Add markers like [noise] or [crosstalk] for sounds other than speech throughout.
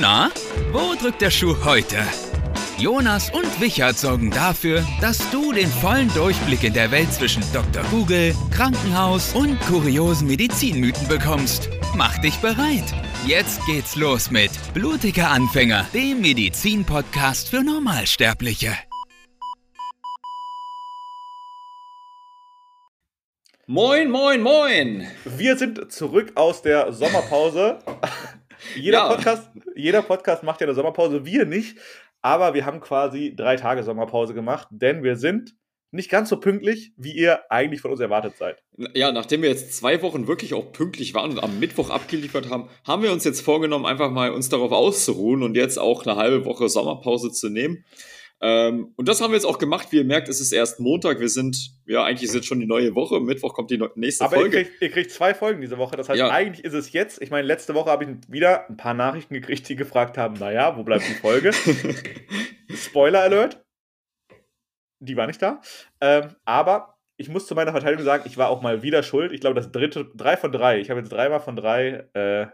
Na, wo drückt der Schuh heute? Jonas und Wichert sorgen dafür, dass du den vollen Durchblick in der Welt zwischen Dr. Google, Krankenhaus und kuriosen Medizinmythen bekommst. Mach dich bereit. Jetzt geht's los mit Blutiger Anfänger, dem Medizin-Podcast für Normalsterbliche. Moin, moin, moin! Wir sind zurück aus der Sommerpause. Jeder, Ja. Podcast, jeder Podcast macht ja eine Sommerpause, wir nicht. Aber wir haben quasi drei Tage Sommerpause gemacht, denn wir sind nicht ganz so pünktlich, wie ihr eigentlich von uns erwartet seid. Ja, nachdem wir jetzt zwei Wochen wirklich auch pünktlich waren und am Mittwoch abgeliefert haben, haben wir uns jetzt vorgenommen, einfach mal uns darauf auszuruhen und jetzt auch eine halbe Woche Sommerpause zu nehmen. Ähm, und das haben wir jetzt auch gemacht. Wie ihr merkt, es ist erst Montag. Wir sind, ja, eigentlich ist jetzt schon die neue Woche. Mittwoch kommt die nächste Aber Folge. kriegt, ihr kriegt zwei Folgen diese Woche. Das heißt, Ja. eigentlich ist es jetzt. Ich meine, letzte Woche habe ich wieder ein paar Nachrichten gekriegt, die gefragt haben: Naja, wo bleibt die Folge? [laughs] Spoiler Alert. Die war nicht da. Ähm, aber ich muss zu meiner Verteidigung sagen, ich war auch mal wieder schuld. Ich glaube, das dritte, drei von drei. Ich habe jetzt dreimal von drei äh,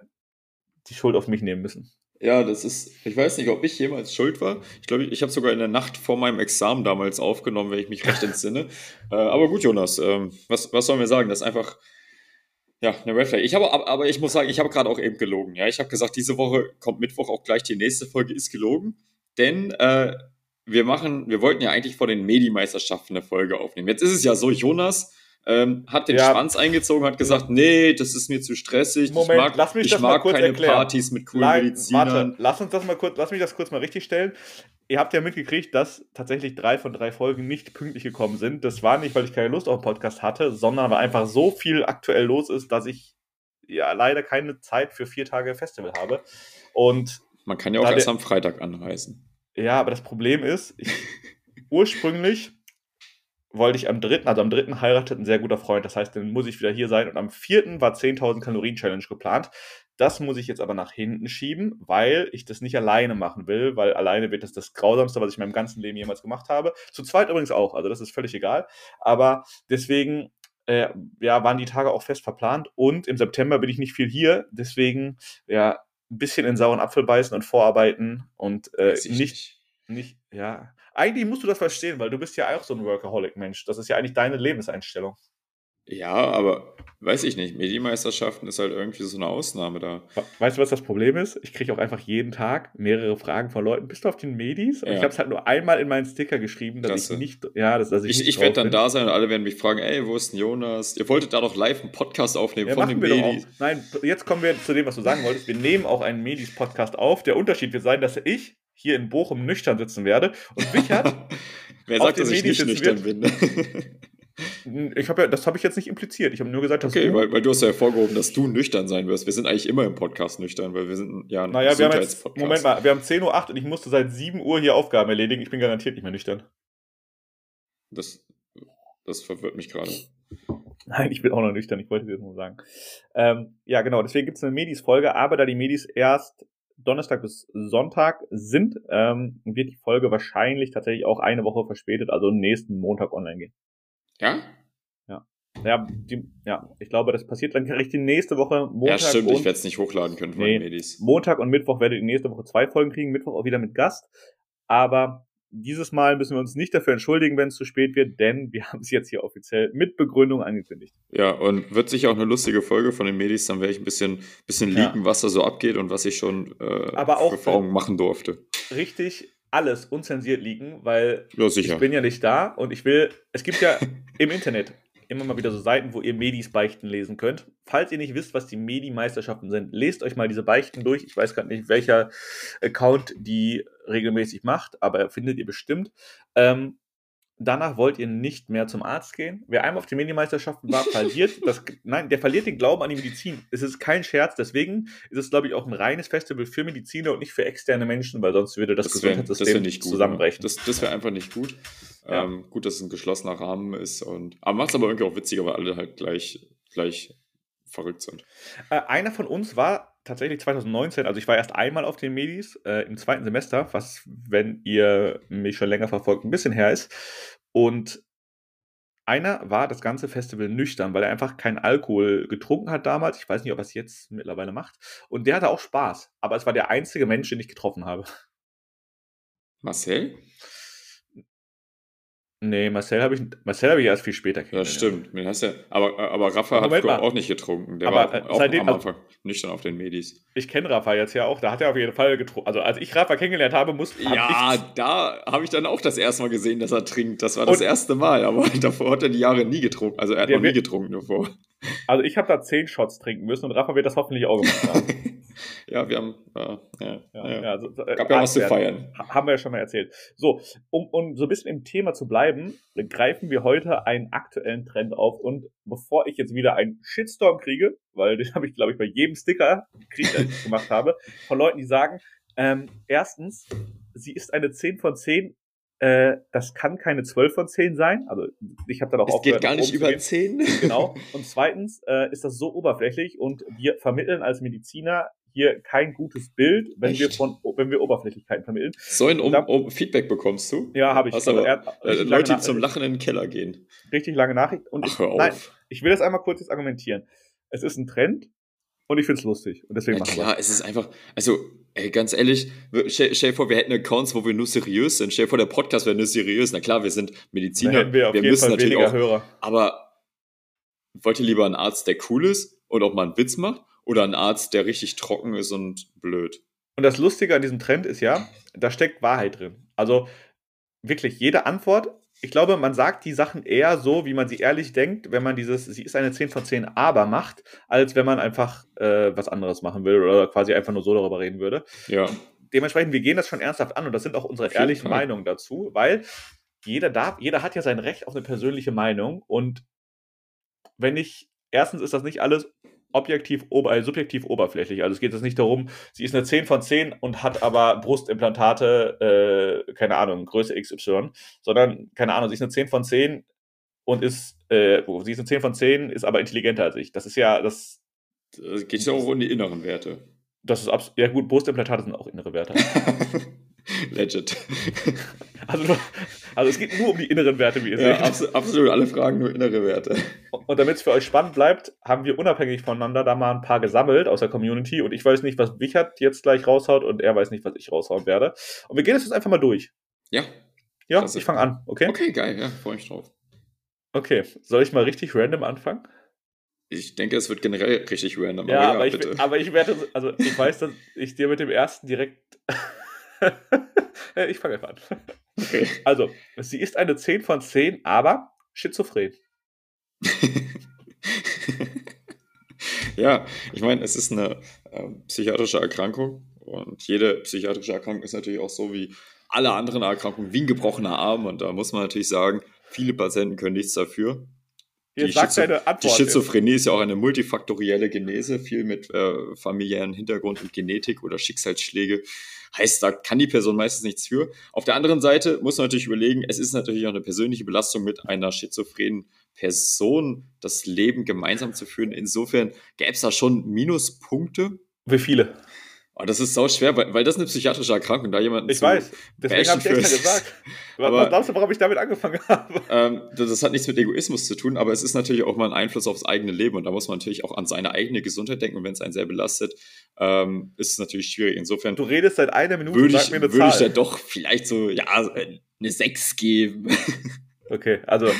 die Schuld auf mich nehmen müssen. Ja, das ist, ich weiß nicht, ob ich jemals schuld war. Ich glaube, ich habe sogar in der Nacht vor meinem Examen damals aufgenommen, wenn ich mich recht entsinne. [laughs] äh, aber gut, Jonas, ähm, was, was sollen wir sagen? Das ist einfach, ja, eine Red Flag. Ich habe, aber, aber ich muss sagen, ich habe gerade auch eben gelogen. Ja, ich habe gesagt, diese Woche kommt Mittwoch auch gleich die nächste Folge, ist gelogen. Denn äh, wir machen, wir wollten ja eigentlich vor den Medi-Meisterschaften eine Folge aufnehmen. Jetzt ist es ja so, Jonas ähm, hat den Ja. Schwanz eingezogen, hat gesagt, nee, das ist mir zu stressig. Moment, ich mag, lass mich ich das mal kurz keine erklären. Partys mit coolen Nein, Medizinern. warte, lass uns das mal kurz, lass mich das kurz mal richtig stellen. Ihr habt ja mitgekriegt, dass tatsächlich drei von drei Folgen nicht pünktlich gekommen sind. Das war nicht, weil ich keine Lust auf einen Podcast hatte, sondern weil einfach so viel aktuell los ist, dass ich ja leider keine Zeit für vier Tage Festival habe. Und Man kann ja auch erst am Freitag anreisen. ja, aber das Problem ist, ich, [laughs] ursprünglich wollte ich am dritten, also am dritten heiratet ein sehr guter Freund, das heißt, dann muss ich wieder hier sein und am vierten war 10.000 Kalorien Challenge geplant. Das muss ich jetzt aber nach hinten schieben, weil ich das nicht alleine machen will, weil alleine wird das das Grausamste, was ich in meinem ganzen Leben jemals gemacht habe. Zu zweit übrigens auch, also das ist völlig egal. Aber deswegen äh, ja, waren die Tage auch fest verplant und im September bin ich nicht viel hier, deswegen ja, ein bisschen in sauren Apfel beißen und vorarbeiten und äh, nicht nicht, ja. Eigentlich musst du das verstehen, weil du bist ja auch so ein Workaholic-Mensch. Das ist ja eigentlich deine Lebenseinstellung. Ja, aber weiß ich nicht. Medimeisterschaften ist halt irgendwie so eine Ausnahme da. Weißt du, was das Problem ist? Ich kriege auch einfach jeden Tag mehrere Fragen von Leuten. Bist du auf den Medis? Und Ja. ich habe es halt nur einmal in meinen Sticker geschrieben, dass Klasse. ich nicht, ja, dass, dass ich, Ich, ich werde dann bin. da sein und alle werden mich fragen, ey, wo ist denn Jonas? Ihr wolltet da doch live einen Podcast aufnehmen Ja, von den Medis. Nein, jetzt kommen wir zu dem, was du sagen wolltest. Wir nehmen auch einen Medis-Podcast auf. Der Unterschied wird sein, dass ich hier in Bochum nüchtern sitzen werde und Wichert [laughs] Wer sagt, dass ich Medis nicht nüchtern bin? Ich habe ja, das habe ich jetzt nicht impliziert. Ich habe nur gesagt, dass okay, du, weil, weil du hast ja hervorgehoben, dass du nüchtern sein wirst. Wir sind eigentlich immer im Podcast nüchtern, weil wir sind ja ein naja, wir haben jetzt. Moment mal, wir haben 10.08 Uhr und ich musste seit 7 Uhr hier Aufgaben erledigen. Ich bin garantiert nicht mehr nüchtern. Das, das verwirrt mich gerade. Nein, ich bin auch noch nüchtern, ich wollte es jetzt nur sagen. Ähm, ja, genau, deswegen gibt es eine Medis-Folge, aber da die Medis erst Donnerstag bis Sonntag sind, ähm, wird die Folge wahrscheinlich tatsächlich auch eine Woche verspätet, also nächsten Montag online gehen. Ja? Ja, die, ja, ich glaube, das passiert dann richtig nächste Woche Montag ja, stimmt. Ich und werde es nicht hochladen können von Nee. den Medis. Montag und Mittwoch werdet ihr nächste Woche zwei Folgen kriegen, Mittwoch auch wieder mit Gast. Aber dieses Mal müssen wir uns nicht dafür entschuldigen, wenn es zu spät wird, denn wir haben es jetzt hier offiziell mit Begründung angekündigt. Ja, und wird sicher auch eine lustige Folge von den Medis, dann werde ich ein bisschen, bisschen Ja. leaken, was da so abgeht und was ich schon äh, Aber auch- Erfahrungen machen durfte. Richtig alles unzensiert liegen, weil Ja, ich bin ja nicht da und ich will, es gibt ja [laughs] im Internet immer mal wieder so Seiten, wo ihr Medis Beichten lesen könnt. Falls ihr nicht wisst, was die Medi-Meisterschaften sind, lest euch mal diese Beichten durch. Ich weiß gerade nicht, welcher Account die regelmäßig macht, aber findet ihr bestimmt. Ähm, danach wollt ihr nicht mehr zum Arzt gehen. Wer einmal auf den Medi-Meisterschaften war, [laughs] verliert das, nein, der verliert den Glauben an die Medizin. Es ist kein Scherz, deswegen ist es, glaube ich, auch ein reines Festival für Mediziner und nicht für externe Menschen, weil sonst würde das, das Gesundheitssystem wär nicht gut. zusammenbrechen. Das, das wäre einfach nicht gut. Ja. Ähm, gut, dass es ein geschlossener Rahmen ist. Und, aber macht es aber irgendwie auch witziger, weil alle halt gleich, gleich verrückt sind. Äh, einer von uns war tatsächlich 2019, also ich war erst einmal auf den Medis äh, im zweiten Semester, was, wenn ihr mich schon länger verfolgt, ein bisschen her ist. Und Einer war das ganze Festival nüchtern, weil er einfach keinen Alkohol getrunken hat damals. Ich weiß nicht, ob er es jetzt mittlerweile macht. Und der hatte auch Spaß. Aber es war der einzige Mensch, den ich getroffen habe. Marcel? Nee, Marcel habe ich, Marcel hab ich erst viel später Ja, kennengelernt. stimmt. Den hast ja, aber, aber Rafa hat Moment früher mal. auch nicht getrunken. Der Aber, war äh, auch seitdem- am Anfang nüchtern auf den Medis. Ich kenne Rafa jetzt ja auch, da hat er auf jeden Fall getrunken. Also als ich Rafa kennengelernt habe, muss hab Ja, ich, da habe ich dann auch das erste Mal gesehen, dass er trinkt. Das war das erste Mal, aber [laughs] davor hat er die Jahre nie getrunken. Also er hat noch nie getrunken davor. also ich habe da zehn Shots trinken müssen und Rafa wird das hoffentlich auch [laughs] gemacht haben. Ja, wir haben. Ja, ja, Ja, ja. ja, also, äh, Gab ja was zu feiern. Ha- Haben wir ja schon mal erzählt. So, um, um so ein bisschen im Thema zu bleiben, greifen wir heute einen aktuellen Trend auf. Und bevor ich jetzt wieder einen Shitstorm kriege, weil den [laughs] habe ich, glaube ich, bei jedem Sticker gekriegt, den ich [laughs] gemacht habe, von Leuten, die sagen, ähm, erstens, sie ist eine 10 von 10, äh, das kann keine 12 von 10 sein. Also ich habe dann auch Es geht gar nicht über gehen. 10. Genau. [laughs] Und zweitens äh, ist das so oberflächlich und wir vermitteln als Mediziner hier kein gutes Bild, wenn Echt? wir von wenn wir Oberflächlichkeiten vermitteln. So ein um, Da- um Feedback bekommst du? Ja, habe ich. Also aber, er Äh, Leute, die zum Lachen in den Keller gehen. richtig lange Nachricht. Und Ach, ich, hör auf. nein, ich will das einmal kurz jetzt argumentieren. Es ist ein Trend und ich finde es lustig. Und deswegen Ja, machen wir klar, es ist einfach, also, ey, ganz ehrlich, wir- stell, stell vor, wir hätten Accounts, wo wir nur seriös sind. Stell vor, der Podcast wäre nur seriös. Na klar, wir sind Mediziner. wir jeden müssen Fall natürlich auch, Hörer. aber wollt ihr lieber einen Arzt, der cool ist und auch mal einen Witz macht? Oder einen Arzt, der richtig trocken ist und blöd? Und das Lustige an diesem Trend ist ja, da steckt Wahrheit drin. Also wirklich jede Antwort. Ich glaube, man sagt die Sachen eher so, wie man sie ehrlich denkt, wenn man dieses, sie ist eine 10 von 10 aber macht, als wenn man einfach äh, was anderes machen will oder quasi einfach nur so darüber reden würde. Ja. dementsprechend, wir gehen das schon ernsthaft an und das sind auch unsere ehrlichen Fall. Meinungen dazu, weil jeder darf, jeder hat ja sein Recht auf eine persönliche Meinung und wenn ich, erstens ist das nicht alles objektiv, ober, äh, subjektiv oberflächlich. Also es geht jetzt nicht darum, sie ist eine 10 von 10 und hat aber Brustimplantate, äh, keine Ahnung, Größe XY, sondern, keine Ahnung, sie ist eine 10 von 10 und ist, äh, sie ist eine 10 von 10, ist aber intelligenter als ich. Das ist ja, das, Es geht ja auch um die inneren Werte. das ist abs ja gut, Brustimplantate sind auch innere Werte. [laughs] Legit. [laughs] Also, also es geht nur um die inneren Werte, wie ihr Ja, seht. abso absolut. Alle Fragen nur innere Werte. Und damit es für euch spannend bleibt, haben wir unabhängig voneinander da mal ein paar gesammelt aus der Community. Und ich weiß nicht, was Wichert jetzt gleich raushaut und er weiß nicht, was ich raushauen werde. Und wir gehen das jetzt einfach mal durch. Ja. Ja, Klasse. ich fange an, okay? Okay, geil. Ja, freue mich drauf. Okay, soll ich mal richtig random anfangen? Ich denke, es wird generell richtig random. Ja, aber, ich, bitte. aber ich werde, also ich weiß, dass ich dir mit dem ersten direkt. [laughs] ich fange einfach an. Okay. Also, sie ist eine 10 von 10, aber schizophren. [laughs] ja, ich meine, es ist eine ähm, psychiatrische Erkrankung und jede psychiatrische Erkrankung ist natürlich auch so wie alle anderen Erkrankungen, wie ein gebrochener Arm. Und da muss man natürlich sagen, viele Patienten können nichts dafür. Jetzt Die sag Schizo- deine Die. Schizophrenie ist ja auch eine multifaktorielle Genese, viel mit äh, familiären Hintergrund und Genetik oder Schicksalsschläge. Heißt, da kann die Person meistens nichts für. Auf der anderen Seite muss man natürlich überlegen, es ist natürlich auch eine persönliche Belastung mit einer schizophrenen Person, das Leben gemeinsam zu führen. Insofern gäbe es da schon Minuspunkte. Wie viele? Aber das ist sau schwer, weil, weil das eine psychiatrische Erkrankung, da jemanden Ich weiß. Deswegen habe ich extra gesagt. [laughs] Was Aber- was glaubst du, warum ich damit angefangen habe? Ähm, das, hat nichts mit Egoismus zu tun, aber es ist natürlich auch mal ein Einfluss aufs eigene Leben und da muss man natürlich auch an seine eigene Gesundheit denken und wenn es einen sehr belastet, ähm, ist es natürlich schwierig. Insofern Du redest seit einer Minute würde ich, sag mir eine würde ich Zahl. da doch vielleicht so, ja, eine 6 geben. [laughs] okay, also.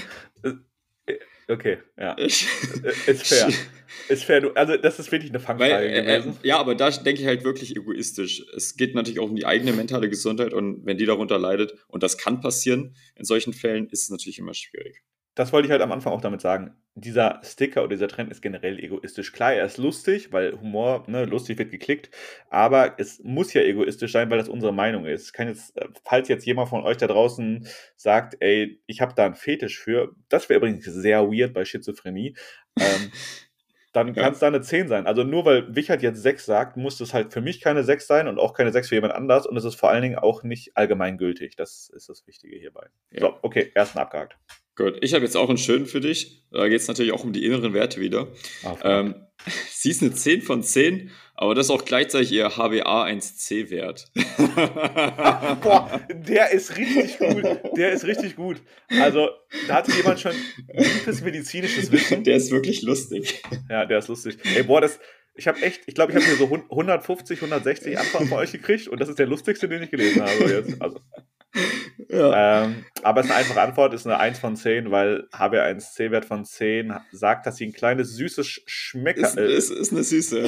Äh, Okay, ja. [laughs] Ich- Äh, Ist fair. [laughs] Ist fair. Also, das ist wirklich eine Weil, Fangfrage äh, gewesen. äh, ja, aber da denke ich halt wirklich egoistisch. Es geht natürlich auch um die eigene mentale Gesundheit und wenn die darunter leidet, und das kann passieren in solchen Fällen, ist es natürlich immer schwierig. Das wollte ich halt am Anfang auch damit sagen. Dieser Sticker oder dieser Trend ist generell egoistisch. Klar, er ist lustig, weil Humor, ne, lustig wird geklickt, aber es muss ja egoistisch sein, weil das unsere Meinung ist. Kann jetzt, äh, falls jetzt jemand von euch da draußen sagt, ey, ich habe da einen Fetisch für, das wäre übrigens sehr weird bei Schizophrenie, ähm, [laughs] dann kann es da eine 10 sein. Also nur weil Wichert jetzt 6 sagt, muss es halt für mich keine 6 sein und auch keine 6 für jemand anders und es ist vor allen Dingen auch nicht allgemeingültig. Das ist das Wichtige hierbei. Ja. So, okay, ersten abgehakt. Gut, ich habe jetzt auch einen schönen für dich. Da geht es natürlich auch um die inneren Werte wieder. Ah, Ähm, [laughs] Sie ist eine 10 von 10, aber das ist auch gleichzeitig ihr HbA1c-Wert. [laughs] Boah, der ist richtig gut. Der ist richtig gut. Also, da hatte jemand schon gutes medizinisches Wissen. Der ist wirklich lustig. Ja, der ist lustig. Ey, boah, das, ich habe echt, ich glaube, ich habe hier so 150, 160 Antworten von euch gekriegt und das ist der lustigste, den ich gelesen habe jetzt. Also, [laughs] ja. ähm, aber es ist eine einfache Antwort, ist eine 1 von 10, weil HB1C-Wert von 10 sagt, dass sie ein kleines süßes Schmecker ist. Ist, ist eine süße.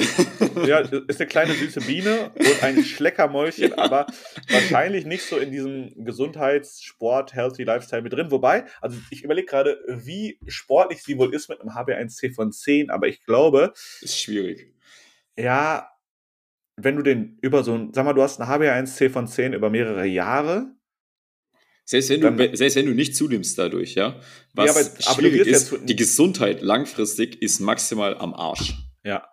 ja, ist eine kleine süße Biene und ein [laughs] Schleckermäulchen, ja. aber wahrscheinlich nicht so in diesem Gesundheitssport, Healthy Lifestyle mit drin. Wobei, also ich überlege gerade, wie sportlich sie wohl ist mit einem HB1C von 10, aber ich glaube. Ist schwierig. Ja, wenn du den über so ein, sag mal, du hast einen HB1C von 10 über mehrere Jahre, selbst wenn, du, selbst wenn du nicht zunimmst dadurch, ja. Was ja, aber, aber schwierig ist, ja die Gesundheit langfristig ist maximal am Arsch. Ja.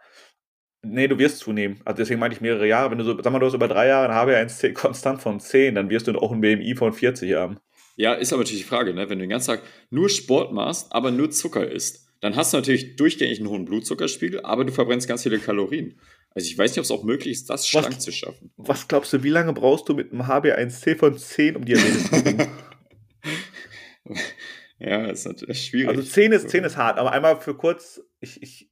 Nee, du wirst zunehmen. Also deswegen meine ich mehrere Jahre. Wenn du so, sag mal, du hast über drei Jahre ein HbA1c [laughs] konstant von 10, dann wirst du auch ein BMI von 40 haben. Ja, ist aber natürlich die Frage, ne? wenn du den ganzen Tag nur Sport machst, aber nur Zucker isst, dann hast du natürlich durchgängig einen hohen Blutzuckerspiegel, aber du verbrennst ganz viele Kalorien. Also ich weiß nicht, ob es auch möglich ist, das schlank was, zu schaffen. Was glaubst du, wie lange brauchst du mit einem HB1C von 10, um Diabetes zu kriegen? [laughs] ja, das ist natürlich schwierig. Also 10 ist, 10 ist hart, aber einmal für kurz, ich, ich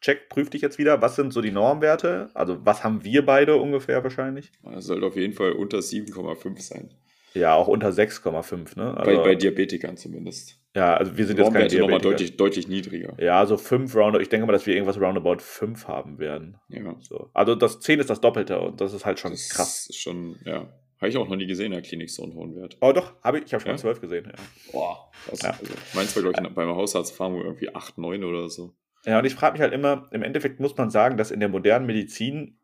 check, prüf dich jetzt wieder, was sind so die Normwerte? Also was haben wir beide ungefähr wahrscheinlich? Das sollte auf jeden Fall unter 7,5 sein. Ja, auch unter 6,5, ne? Also, bei, bei Diabetikern zumindest. Ja, also wir sind jetzt keine nochmal deutlich, deutlich niedriger. Ja, so 5 Roundabout. Ich denke mal, dass wir irgendwas roundabout 5 haben werden. Ja. So. Also das 10 ist das Doppelte und das ist halt schon das krass. Ist schon, ja. Habe ich auch noch nie gesehen in der Klinik so einen hohen Wert. Oh doch, habe ich. Ich habe schon ja? 12 gesehen. Ja. Boah, das ja. also, meins war, glaube ich, beim Hausarzt fahren wir irgendwie 8, 9 oder so. Ja, und ich frage mich halt immer, im Endeffekt muss man sagen, dass in der modernen Medizin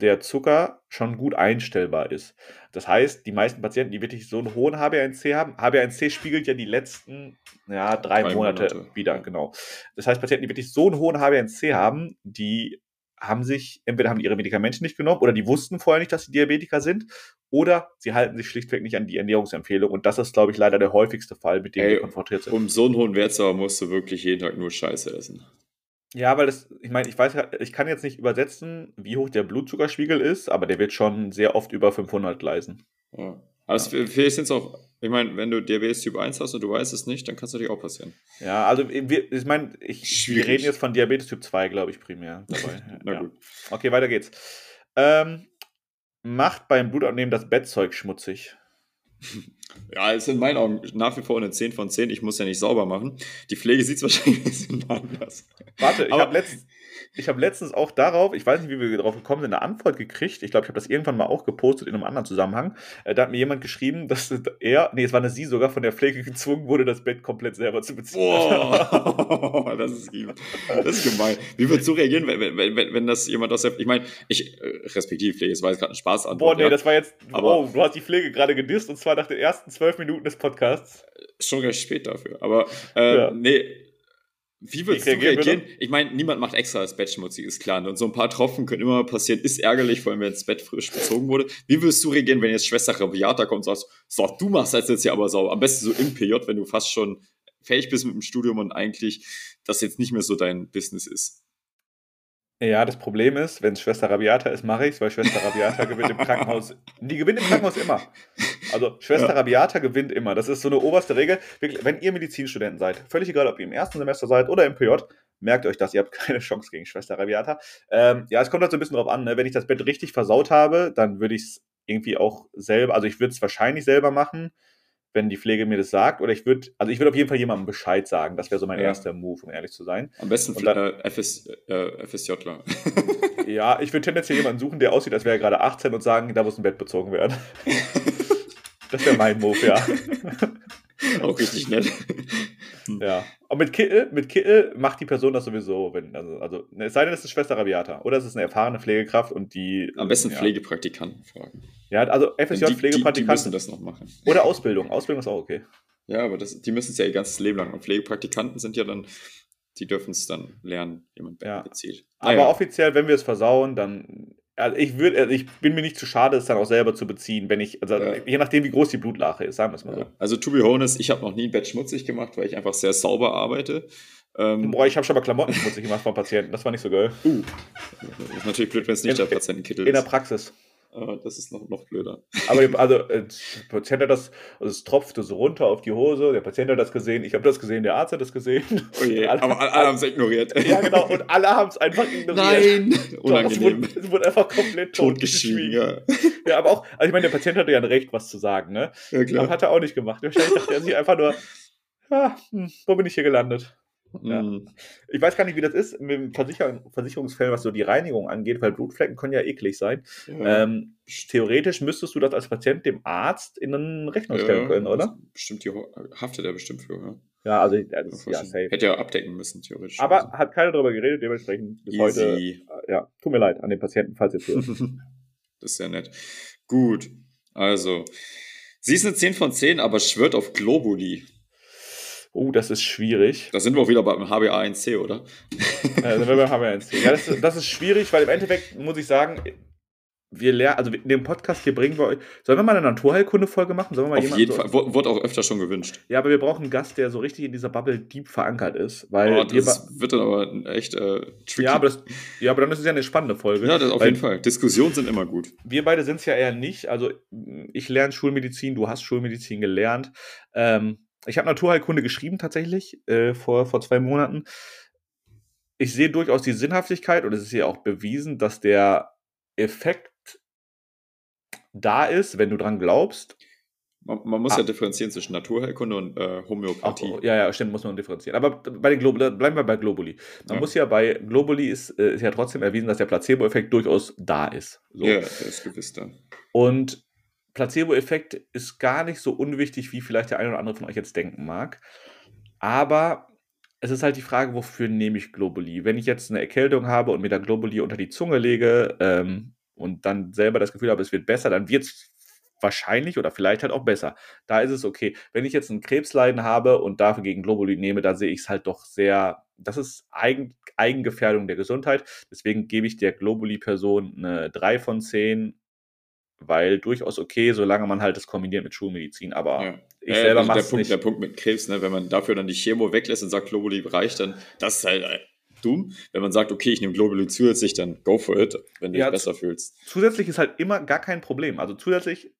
der Zucker schon gut einstellbar ist. Das heißt, die meisten Patienten, die wirklich so einen hohen HbA1c haben, HbA1c spiegelt ja die letzten ja, drei, drei Monate, Monate, wieder, genau. Das heißt, Patienten, die wirklich so einen hohen HbA1c haben, die haben sich, entweder haben ihre Medikamente nicht genommen oder die wussten vorher nicht, dass sie Diabetiker sind oder sie halten sich schlichtweg nicht an die Ernährungsempfehlung und das ist, glaube ich, leider der häufigste Fall, mit dem Ey, wir konfrontiert sind. Um so einen hohen Wert zu haben, musst du wirklich jeden Tag nur Scheiße essen. Ja, weil das, ich meine, ich weiß, ich kann jetzt nicht übersetzen, wie hoch der Blutzuckerspiegel ist, aber der wird schon sehr oft über 500 gleisen. Ja. Aber ja. vielleicht sind es auch, ich meine, wenn du Diabetes Typ 1 hast und du weißt es nicht, dann kann es natürlich auch passieren. Ja, also wir, ich meine, ich, wir reden jetzt von Diabetes Typ 2, glaube ich, primär dabei. [laughs] Na ja. gut. Okay, weiter geht's. Ähm, macht beim Blutabnehmen das Bettzeug schmutzig. Ja, ist in meinen Augen nach wie vor eine 10 von 10. Ich muss ja nicht sauber machen. Die Pflege sieht es [laughs] wahrscheinlich ein bisschen anders. Warte, ich habe letztens, ich habe letztens auch darauf, ich weiß nicht, wie wir darauf gekommen sind, eine Antwort gekriegt. Ich glaube, ich habe das irgendwann mal auch gepostet in einem anderen Zusammenhang. Äh, da hat mir jemand geschrieben, dass [laughs] er, nee, es war eine sie sogar, von der Pflege gezwungen wurde, das Bett komplett selber zu beziehen. Boah, [laughs] das ist. Das ist gemein. Wie würdest du reagieren, wenn, wenn, wenn, wenn das jemand aus der, ich meine, ich äh, respektive Pflege, das war jetzt gerade ein Spaß an. Boah, nee, ja. das war jetzt, aber oh, du hast die Pflege gerade gedisst und zwar nach den ersten zwölf Minuten des Podcasts. Schon recht spät dafür, aber äh, ja. nee, wie würdest du reagieren? Ich meine, niemand macht extra das Bett schmutzig, ist klar. Und so ein paar Tropfen können immer passieren, ist ärgerlich, vor allem wenn das Bett frisch bezogen wurde. Wie würdest du reagieren, wenn jetzt Schwester Rabiata kommt und sagt, so, du machst das jetzt ja aber sauber. Am besten so im PJ, wenn du fast schon fähig bist mit dem Studium und eigentlich das jetzt nicht mehr so dein Business ist. Ja, das Problem ist, wenn es Schwester Rabiata ist, mache ich es, weil Schwester Rabiata gewinnt im Krankenhaus. Die gewinnt im Krankenhaus immer. Also Schwester ja. Rabiata gewinnt immer. Das ist so eine oberste Regel. Wirklich, wenn ihr Medizinstudenten seid, völlig egal, ob ihr im ersten Semester seid oder im PJ, merkt euch das, ihr habt keine Chance gegen Schwester Rabiata. Ähm, ja, es kommt halt so ein bisschen drauf an. Ne? Wenn ich das Bett richtig versaut habe, dann würde ich es irgendwie auch selber, also ich würde es wahrscheinlich selber machen wenn die Pflege mir das sagt. Oder ich würde, also ich würde auf jeden Fall jemandem Bescheid sagen. Das wäre so mein ja. erster Move, um ehrlich zu sein. Am besten Und dann, äh, FS, äh, FSJler. [laughs] [laughs] ja, ich würde tendenziell jemanden suchen, der aussieht, als wäre er gerade 18 und sagen, da muss ein Bett bezogen werden. [laughs] das wäre mein Move, ja. Auch richtig nett. Ja. Und mit Kittel, mit Kittel macht die Person das sowieso, wenn, also, also es sei denn, es ist Schwester Rabiata. Oder es ist eine erfahrene Pflegekraft und die. Am besten ja. Pflegepraktikanten fragen. Ja, also FSJ-Pflegepraktikanten. Die, die, müssen das noch machen. Oder Ausbildung. Ausbildung ist auch okay. Ja, aber das, die müssen es ja ihr ganzes Leben lang. Und Pflegepraktikanten sind ja dann, die dürfen es dann lernen, jemand ja. bezieht. Naja. Aber offiziell, wenn wir es versauen, dann also ich, würd, also ich bin mir nicht zu schade, es dann auch selber zu beziehen, wenn ich, also ja. je nachdem, wie groß die Blutlache ist, sagen wir es mal ja. so. Also, to be honest, ich habe noch nie ein Bett schmutzig gemacht, weil ich einfach sehr sauber arbeite. Ähm, Boah, ich habe schon mal Klamotten schmutzig gemacht vom Patienten. Das war nicht so geil. Uh, das ist natürlich blöd, wenn es nicht in, der Patientenkittel ist. In der Praxis. Uh, das ist noch, noch blöder. Aber [laughs] also, äh, der Patient hat das, also es tropfte so runter auf die Hose, der Patient hat das gesehen, ich habe das gesehen, der Arzt hat das gesehen. Oh je, [laughs] alle, aber alle, alle haben es ignoriert. [laughs] Ja, genau, und alle haben es einfach ignoriert. Nein! Unangenehm. Es wurde, wurde, einfach komplett totgeschwiegen. Ja. ja, aber auch, also ich meine, der Patient hatte ja ein Recht, was zu sagen, ne? Ja, klar. Aber hat er auch nicht gemacht. Wahrscheinlich dachte er sich einfach nur, ah, hm, wo bin ich hier gelandet? Ja. Mhm. Ich weiß gar nicht, wie das ist mit Versicher Versicherungsfällen, was so die Reinigung angeht, weil Blutflecken können ja eklig sein. Ja. Ähm, theoretisch müsstest du das als Patient dem Arzt in eine Rechnung stellen ja, können, oder? Bestimmt die haftet er bestimmt für, ja. Ja, also ja, das, ja, safe. Hätte er abdecken müssen, theoretisch. Aber also. hat keiner darüber geredet, dementsprechend bis Easy. heute. Äh, ja, tut mir leid an den Patienten, falls ihr zuhört. [laughs] [laughs] das ist ja nett. Gut, also. Sie ist eine 10 von 10, aber schwört auf Globuli. Oh, das ist schwierig. Da sind wir auch wieder beim HbA1c, oder? Ja, sind wir beim HbA1c. Ja, das, das, ist schwierig, weil im Endeffekt muss ich sagen, wir lernen, also in dem Podcast hier bringen wir euch. Sollen wir mal eine Naturheilkunde-Folge machen? Sollen wir mal Auf jeden so Fall. Wurde auch öfter schon gewünscht. Ja, aber wir brauchen einen Gast, der so richtig in dieser Bubble deep verankert ist. Weil oh, das wird dann aber echt äh, tricky. Ja aber, das, ja, aber dann ist es ja eine spannende Folge. Ja, das auf jeden Fall. Diskussionen sind immer gut. Wir beide sind es ja eher nicht. Also, ich lerne Schulmedizin, du hast Schulmedizin gelernt. Ähm, ich habe Naturheilkunde geschrieben tatsächlich äh, vor, vor zwei Monaten. Ich sehe durchaus die Sinnhaftigkeit und es ist ja auch bewiesen, dass der Effekt da ist, wenn du dran glaubst. Man, man muss ah. ja differenzieren zwischen Naturheilkunde und äh, Homöopathie. Ach, ja, ja, stimmt, muss man differenzieren. Aber bei den Globuli, bleiben wir bei Globuli. Man ja. muss ja bei Globuli ist, äh, ist ja trotzdem erwiesen, dass der Placebo-Effekt durchaus da ist. So. Ja, der ist gewiss da. Und Placebo-Effekt ist gar nicht so unwichtig, wie vielleicht der eine oder andere von euch jetzt denken mag. Aber es ist halt die Frage, wofür nehme ich Globuli? Wenn ich jetzt eine Erkältung habe und mir da Globuli unter die Zunge lege ähm, und dann selber das Gefühl habe, es wird besser, dann wird es wahrscheinlich oder vielleicht halt auch besser. Da ist es okay. Wenn ich jetzt ein Krebsleiden habe und dafür gegen Globuli nehme, da sehe ich es halt doch sehr, das ist Eigen, Eigengefährdung der Gesundheit. Deswegen gebe ich der Globuli-Person eine 3 von 10 weil durchaus okay, solange man halt das kombiniert mit Schulmedizin. Aber ja. ich ja, selber also mache es nicht. Der Punkt mit Krebs, ne, wenn man dafür dann die Chemo weglässt und sagt, Globuli reicht, dann das ist halt äh, dumm. Wenn man sagt, okay, ich nehme Globuli zusätzlich, dann go for it, wenn du ja, dich besser fühlst. Zusätzlich ist halt immer gar kein Problem. Also zusätzlich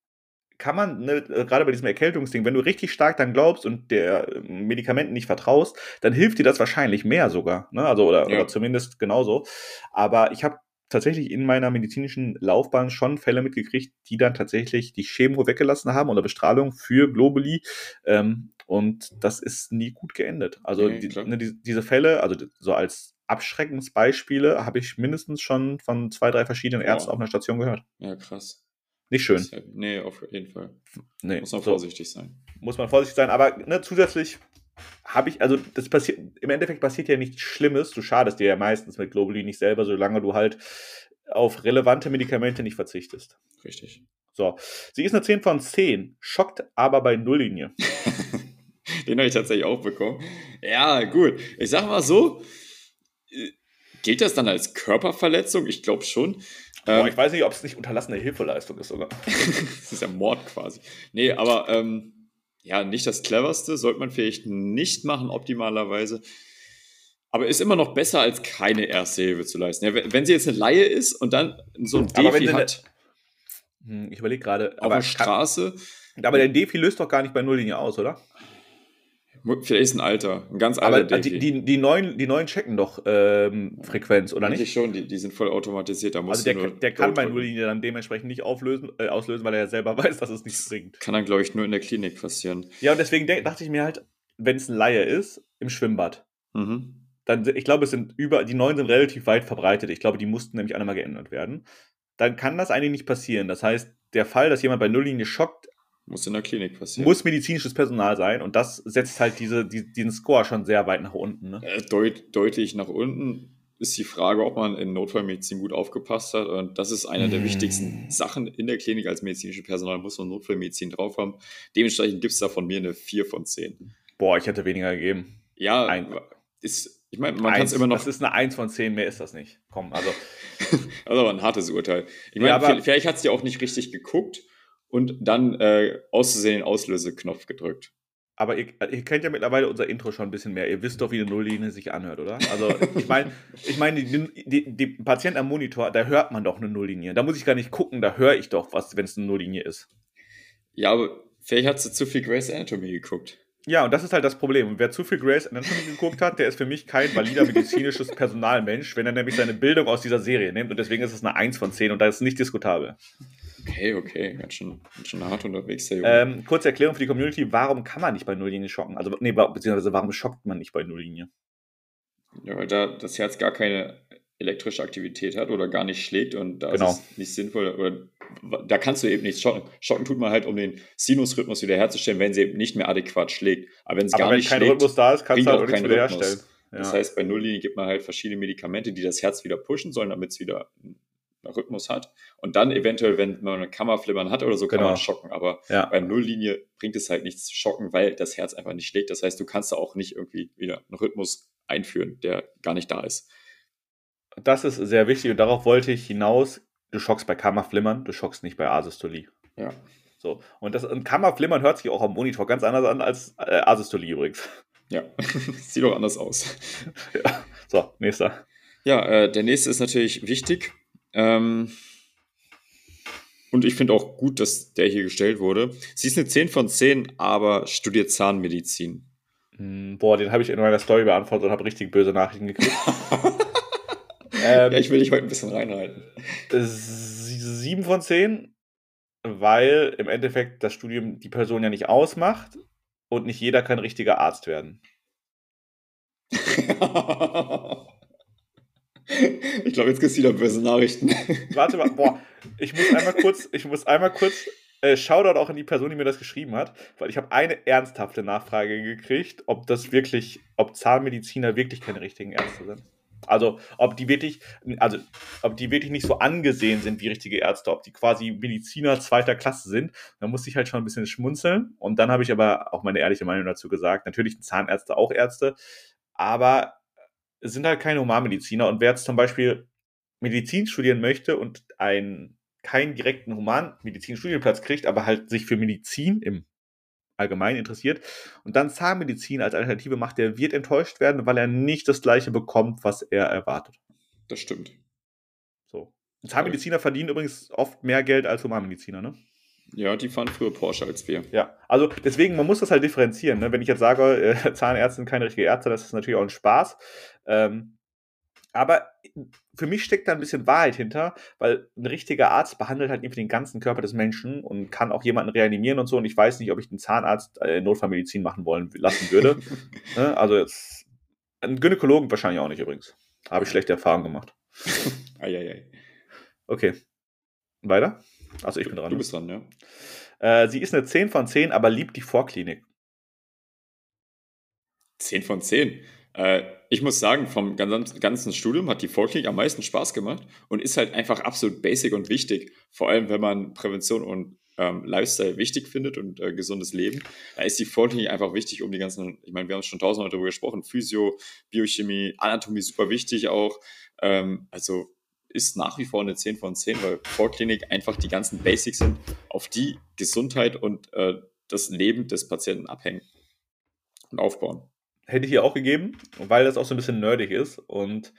kann man, ne, gerade bei diesem Erkältungsding, wenn du richtig stark dann glaubst und der äh, Medikamenten nicht vertraust, dann hilft dir das wahrscheinlich mehr sogar. Ne? Also, oder, ja. oder zumindest genauso. Aber ich habe tatsächlich in meiner medizinischen Laufbahn schon Fälle mitgekriegt, die dann tatsächlich die Chemo weggelassen haben oder Bestrahlung für Globuli. Ähm, und das ist nie gut geendet. Also nee, die, ne, die, diese Fälle, also so als Abschreckensbeispiele, habe ich mindestens schon von zwei, drei verschiedenen Ärzten oh. auf einer Station gehört. Ja, krass. Nicht schön. Ja, nee, auf jeden Fall. Nee, muss man so, vorsichtig sein. Muss man vorsichtig sein, aber ne, zusätzlich habe ich, also das passiert, im Endeffekt passiert ja nichts Schlimmes. Du schadest dir ja meistens mit Globuli nicht selber, solange du halt auf relevante Medikamente nicht verzichtest. Richtig. So. Sie ist eine 10 von 10, schockt aber bei Nulllinie. [laughs] [laughs] Den habe ich tatsächlich auch bekommen. Ja, gut. Ich sag mal so, gilt das dann als Körperverletzung? Ich glaube schon. Boah, ähm, ich weiß nicht, ob es nicht unterlassene Hilfeleistung ist sogar. [laughs] das ist ja Mord quasi. Nee, aber ähm, ja, nicht das cleverste, sollte man vielleicht nicht machen, optimalerweise. Aber ist immer noch besser, als keine erste Hilfe zu leisten. Ja, wenn sie jetzt eine Laie ist und dann so ein Defi hat. Hm, ich überlege gerade. Auf der Straße. aber der Defi löst doch gar nicht bei Nulllinie aus, oder? Vielleicht ist ein alter, ein ganz alter Aber die, die, die, neuen, die neuen checken doch ähm, Frequenz, oder nicht? Ich schon, die, die sind voll automatisiert. Da also der, der kann bei Nulllinie dann dementsprechend nicht auflösen, äh, auslösen, weil er ja selber [laughs] weiß, dass es nichts bringt. Kann dann, glaube ich, nur in der Klinik passieren. Ja, und deswegen dachte ich mir halt, wenn es ein Laie ist, im Schwimmbad, mhm. dann, ich glaube, es sind über, die neuen sind relativ weit verbreitet. Ich glaube, die mussten nämlich alle mal geändert werden. Dann kann das eigentlich nicht passieren. Das heißt, der Fall, dass jemand bei Nulllinie schockt, muss in der Klinik passieren. Muss medizinisches Personal sein und das setzt halt diese, die, diesen Score schon sehr weit nach unten. Ne? Äh, deut, deutlich nach unten ist die Frage, ob man in Notfallmedizin gut aufgepasst hat. Und das ist eine der mm. wichtigsten Sachen in der Klinik als medizinisches Personal, muss man Notfallmedizin drauf haben. Dementsprechend gibt es da von mir eine 4 von 10. Boah, ich hätte weniger gegeben. Ja, Ein, ist, ich meine, man kann es immer noch. Das ist eine 1 von 10, mehr ist das nicht. Komm, also. [laughs] das ist aber ein hartes Urteil. Ich meine, ja, vielleicht hat es ja auch nicht richtig geguckt und dann äh, auszusehen den Auslöseknopf gedrückt. aber ihr, ihr, kennt ja mittlerweile unser Intro schon ein bisschen mehr. Ihr wisst doch, wie eine Nulllinie sich anhört, oder? Also, ich meine, ich mein, die, die, die Patient am Monitor, da hört man doch eine Nulllinie. Da muss ich gar nicht gucken, da höre ich doch was, wenn es eine Nulllinie ist. Ja, aber vielleicht hast du zu viel Grace Anatomy geguckt. Ja, und das ist halt das Problem. Und wer zu viel Grace Anatomy geguckt hat, der ist für mich kein valider medizinisches Personalmensch, wenn er nämlich seine Bildung aus dieser Serie nimmt. Und deswegen ist es eine 1 von 10 und da ist nicht diskutabel. Okay, okay, ganz schön, ganz schön hart unterwegs, der Junge. Ähm, kurze Erklärung für die Community: Warum kann man nicht bei Nulllinie schocken? Also, nee, beziehungsweise warum schockt man nicht bei Nulllinie? Ja, weil da das Herz gar keine elektrische Aktivität hat oder gar nicht schlägt und da genau. ist es nicht sinnvoll oder da kannst du eben nichts schocken. Schocken tut man halt, um den Sinusrhythmus wiederherzustellen, wenn sie eben nicht mehr adäquat schlägt. Aber wenn es gar wenn nicht kein schlägt, Rhythmus da ist, kannst du halt auch nichts wiederherstellen. Ja. Das heißt, bei Nulllinie gibt man halt verschiedene Medikamente, die das Herz wieder pushen sollen, damit es wieder Rhythmus hat. Und dann eventuell, wenn man eine Kammerflimmern hat oder so, kann genau. man schocken. Aber ja. bei Nulllinie bringt es halt nichts zu schocken, weil das Herz einfach nicht schlägt. Das heißt, du kannst da auch nicht irgendwie wieder einen Rhythmus einführen, der gar nicht da ist. Das ist sehr wichtig und darauf wollte ich hinaus. Du schockst bei Kammerflimmern, du schockst nicht bei Asystolie. Ja. So. Und das und Kammerflimmern hört sich auch am Monitor ganz anders an als äh, Asystolie übrigens. Ja, [laughs] sieht doch anders aus. [laughs] Ja. So, nächster. Ja, äh, der nächste ist natürlich wichtig. Ähm, und ich finde auch gut, dass der hier gestellt wurde. Sie ist eine 10 von 10, aber studiert Zahnmedizin. Hm, boah, den habe ich in meiner Story beantwortet und habe richtig böse Nachrichten gekriegt. [laughs] ähm, ja, ich will dich heute ein bisschen reinhalten. 7 von 10, weil im Endeffekt das Studium die Person ja nicht ausmacht und nicht jeder kann richtiger Arzt werden. [laughs] Ich glaube, jetzt gibt es wieder böse Nachrichten. Warte mal, boah, ich muss einmal kurz, ich muss einmal kurz, äh, Shoutout auch an die Person, die mir das geschrieben hat, weil ich habe eine ernsthafte Nachfrage gekriegt, ob das wirklich, ob Zahnmediziner wirklich keine richtigen Ärzte sind. Also, ob die wirklich, also, ob die wirklich nicht so angesehen sind wie richtige Ärzte, ob die quasi Mediziner zweiter Klasse sind. Da musste ich halt schon ein bisschen schmunzeln. Und dann habe ich aber auch meine ehrliche Meinung dazu gesagt. Natürlich sind Zahnärzte auch Ärzte, aber sind halt keine Humanmediziner. Und wer jetzt zum Beispiel Medizin studieren möchte und einen keinen direkten Humanmedizin-Studienplatz kriegt, aber halt sich für Medizin im Allgemeinen interessiert und dann Zahnmedizin als Alternative macht, der wird enttäuscht werden, weil er nicht das gleiche bekommt, was er erwartet. Das stimmt. So. Zahnmediziner verdienen übrigens oft mehr Geld als Humanmediziner, ne? Ja, die fahren früher Porsche als wir. Ja, also deswegen, man muss das halt differenzieren. Ne? Wenn ich jetzt sage, äh, [laughs] Zahnärzte sind keine richtige Ärzte, das ist natürlich auch ein Spaß. Ähm, aber für mich steckt da ein bisschen Wahrheit hinter, weil ein richtiger Arzt behandelt halt irgendwie den ganzen Körper des Menschen und kann auch jemanden reanimieren und so. Und ich weiß nicht, ob ich den Zahnarzt äh, Notfallmedizin machen wollen lassen würde. [laughs] ne? Also jetzt, einen Gynäkologen wahrscheinlich auch nicht übrigens. Habe ich schlechte Erfahrungen gemacht. [laughs] Eieiei. Okay. Weiter? Also ich bin dran. Du bist dran, ja. Äh, sie ist eine 10 von 10, aber liebt die Vorklinik. 10 von 10. Äh, ich muss sagen, vom ganzen Studium hat die Vorklinik am meisten Spaß gemacht und ist halt einfach absolut basic und wichtig. Vor allem, wenn man Prävention und ähm, Lifestyle wichtig findet und äh, gesundes Leben, da ist die Vorklinik einfach wichtig, um die ganzen, ich meine, wir haben schon tausendmal darüber gesprochen, Physio, Biochemie, Anatomie super wichtig auch. Ähm, also ist nach wie vor eine 10 von 10, weil Vorklinik einfach die ganzen Basics sind, auf die Gesundheit und äh, das Leben des Patienten abhängen und aufbauen. Hätte ich hier auch gegeben, weil das auch so ein bisschen nerdig ist und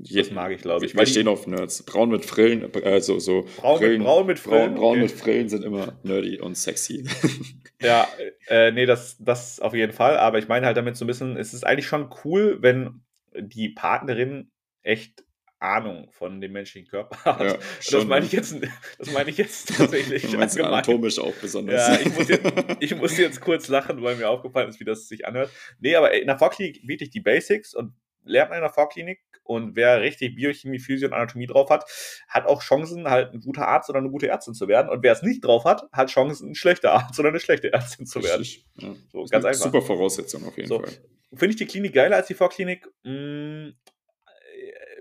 das mag ich, glaube ich. Wir stehen auf Nerds. Braun mit Frillen, äh, so, so braun, Brillen, mit, braun mit Frillen. Braun, braun okay. mit Frillen sind immer nerdy und sexy. [laughs] ja, äh, nee, das, das auf jeden Fall. Aber ich meine halt damit so ein bisschen, es ist eigentlich schon cool, wenn die Partnerin echt Ahnung von dem menschlichen Körper [laughs] hat. Ja, das meine ich jetzt, das meine ich jetzt tatsächlich. du meinst anatomisch auch besonders. Ja, ich muss, jetzt, [laughs] ich muss jetzt kurz lachen, weil mir aufgefallen ist, wie das sich anhört. Nee, aber in der Vorklinik wirklich die Basics und lernt man in der Vorklinik und wer richtig Biochemie, Physio und Anatomie drauf hat, hat auch Chancen, halt ein guter Arzt oder eine gute Ärztin zu werden. Und wer es nicht drauf hat, hat Chancen, ein schlechter Arzt oder eine schlechte Ärztin zu werden. Ja, so, ganz einfach. Super Voraussetzung auf jeden so. Fall. Finde ich die Klinik geiler als die Vorklinik? Hm,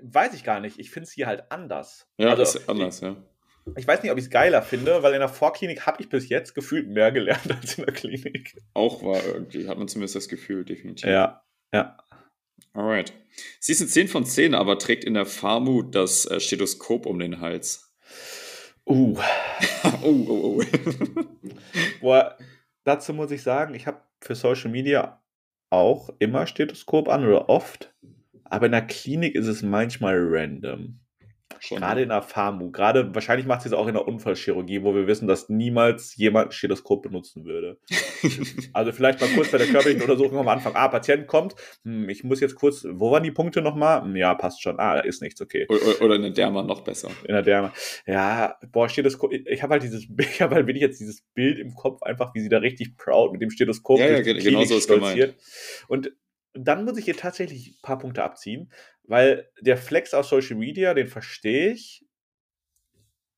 weiß ich gar nicht. Ich finde es hier halt anders. Ja, also, ist anders, ja. Ich weiß nicht, ob ich es geiler finde, weil in der Vorklinik habe ich bis jetzt gefühlt mehr gelernt [laughs] als in der Klinik. Auch war irgendwie, hat man zumindest das Gefühl, definitiv. Ja, ja. Alright. Sie ist eine 10 von 10, aber trägt in der FAMU das äh, Stethoskop um den Hals. Uh. [laughs] oh, oh, oh. [laughs] Boah, dazu muss ich sagen, ich habe für Social Media auch immer Stethoskop an oder oft, aber in der Klinik ist es manchmal random. Schon. Gerade in der FAMU. Gerade, wahrscheinlich macht sie es auch in der Unfallchirurgie, wo wir wissen, dass niemals jemand ein Stethoskop benutzen würde. [laughs] also vielleicht mal kurz bei der körperlichen Untersuchung am Anfang. Ah, Patient kommt. Hm, ich muss jetzt kurz, wo waren die Punkte nochmal? Hm, ja, passt schon. Ah, da ist nichts, okay. Oder, oder in der Derma noch besser. In der Derma. Ja, boah, Stethoskop. Ich habe halt dieses, [laughs] ich habe halt wirklich jetzt dieses Bild im Kopf, einfach wie sie da richtig proud mit dem Stethoskop. Ja, ja genau so ist gemeint. Und dann muss ich ihr tatsächlich ein paar Punkte abziehen. Weil der Flex auf Social Media, den verstehe ich.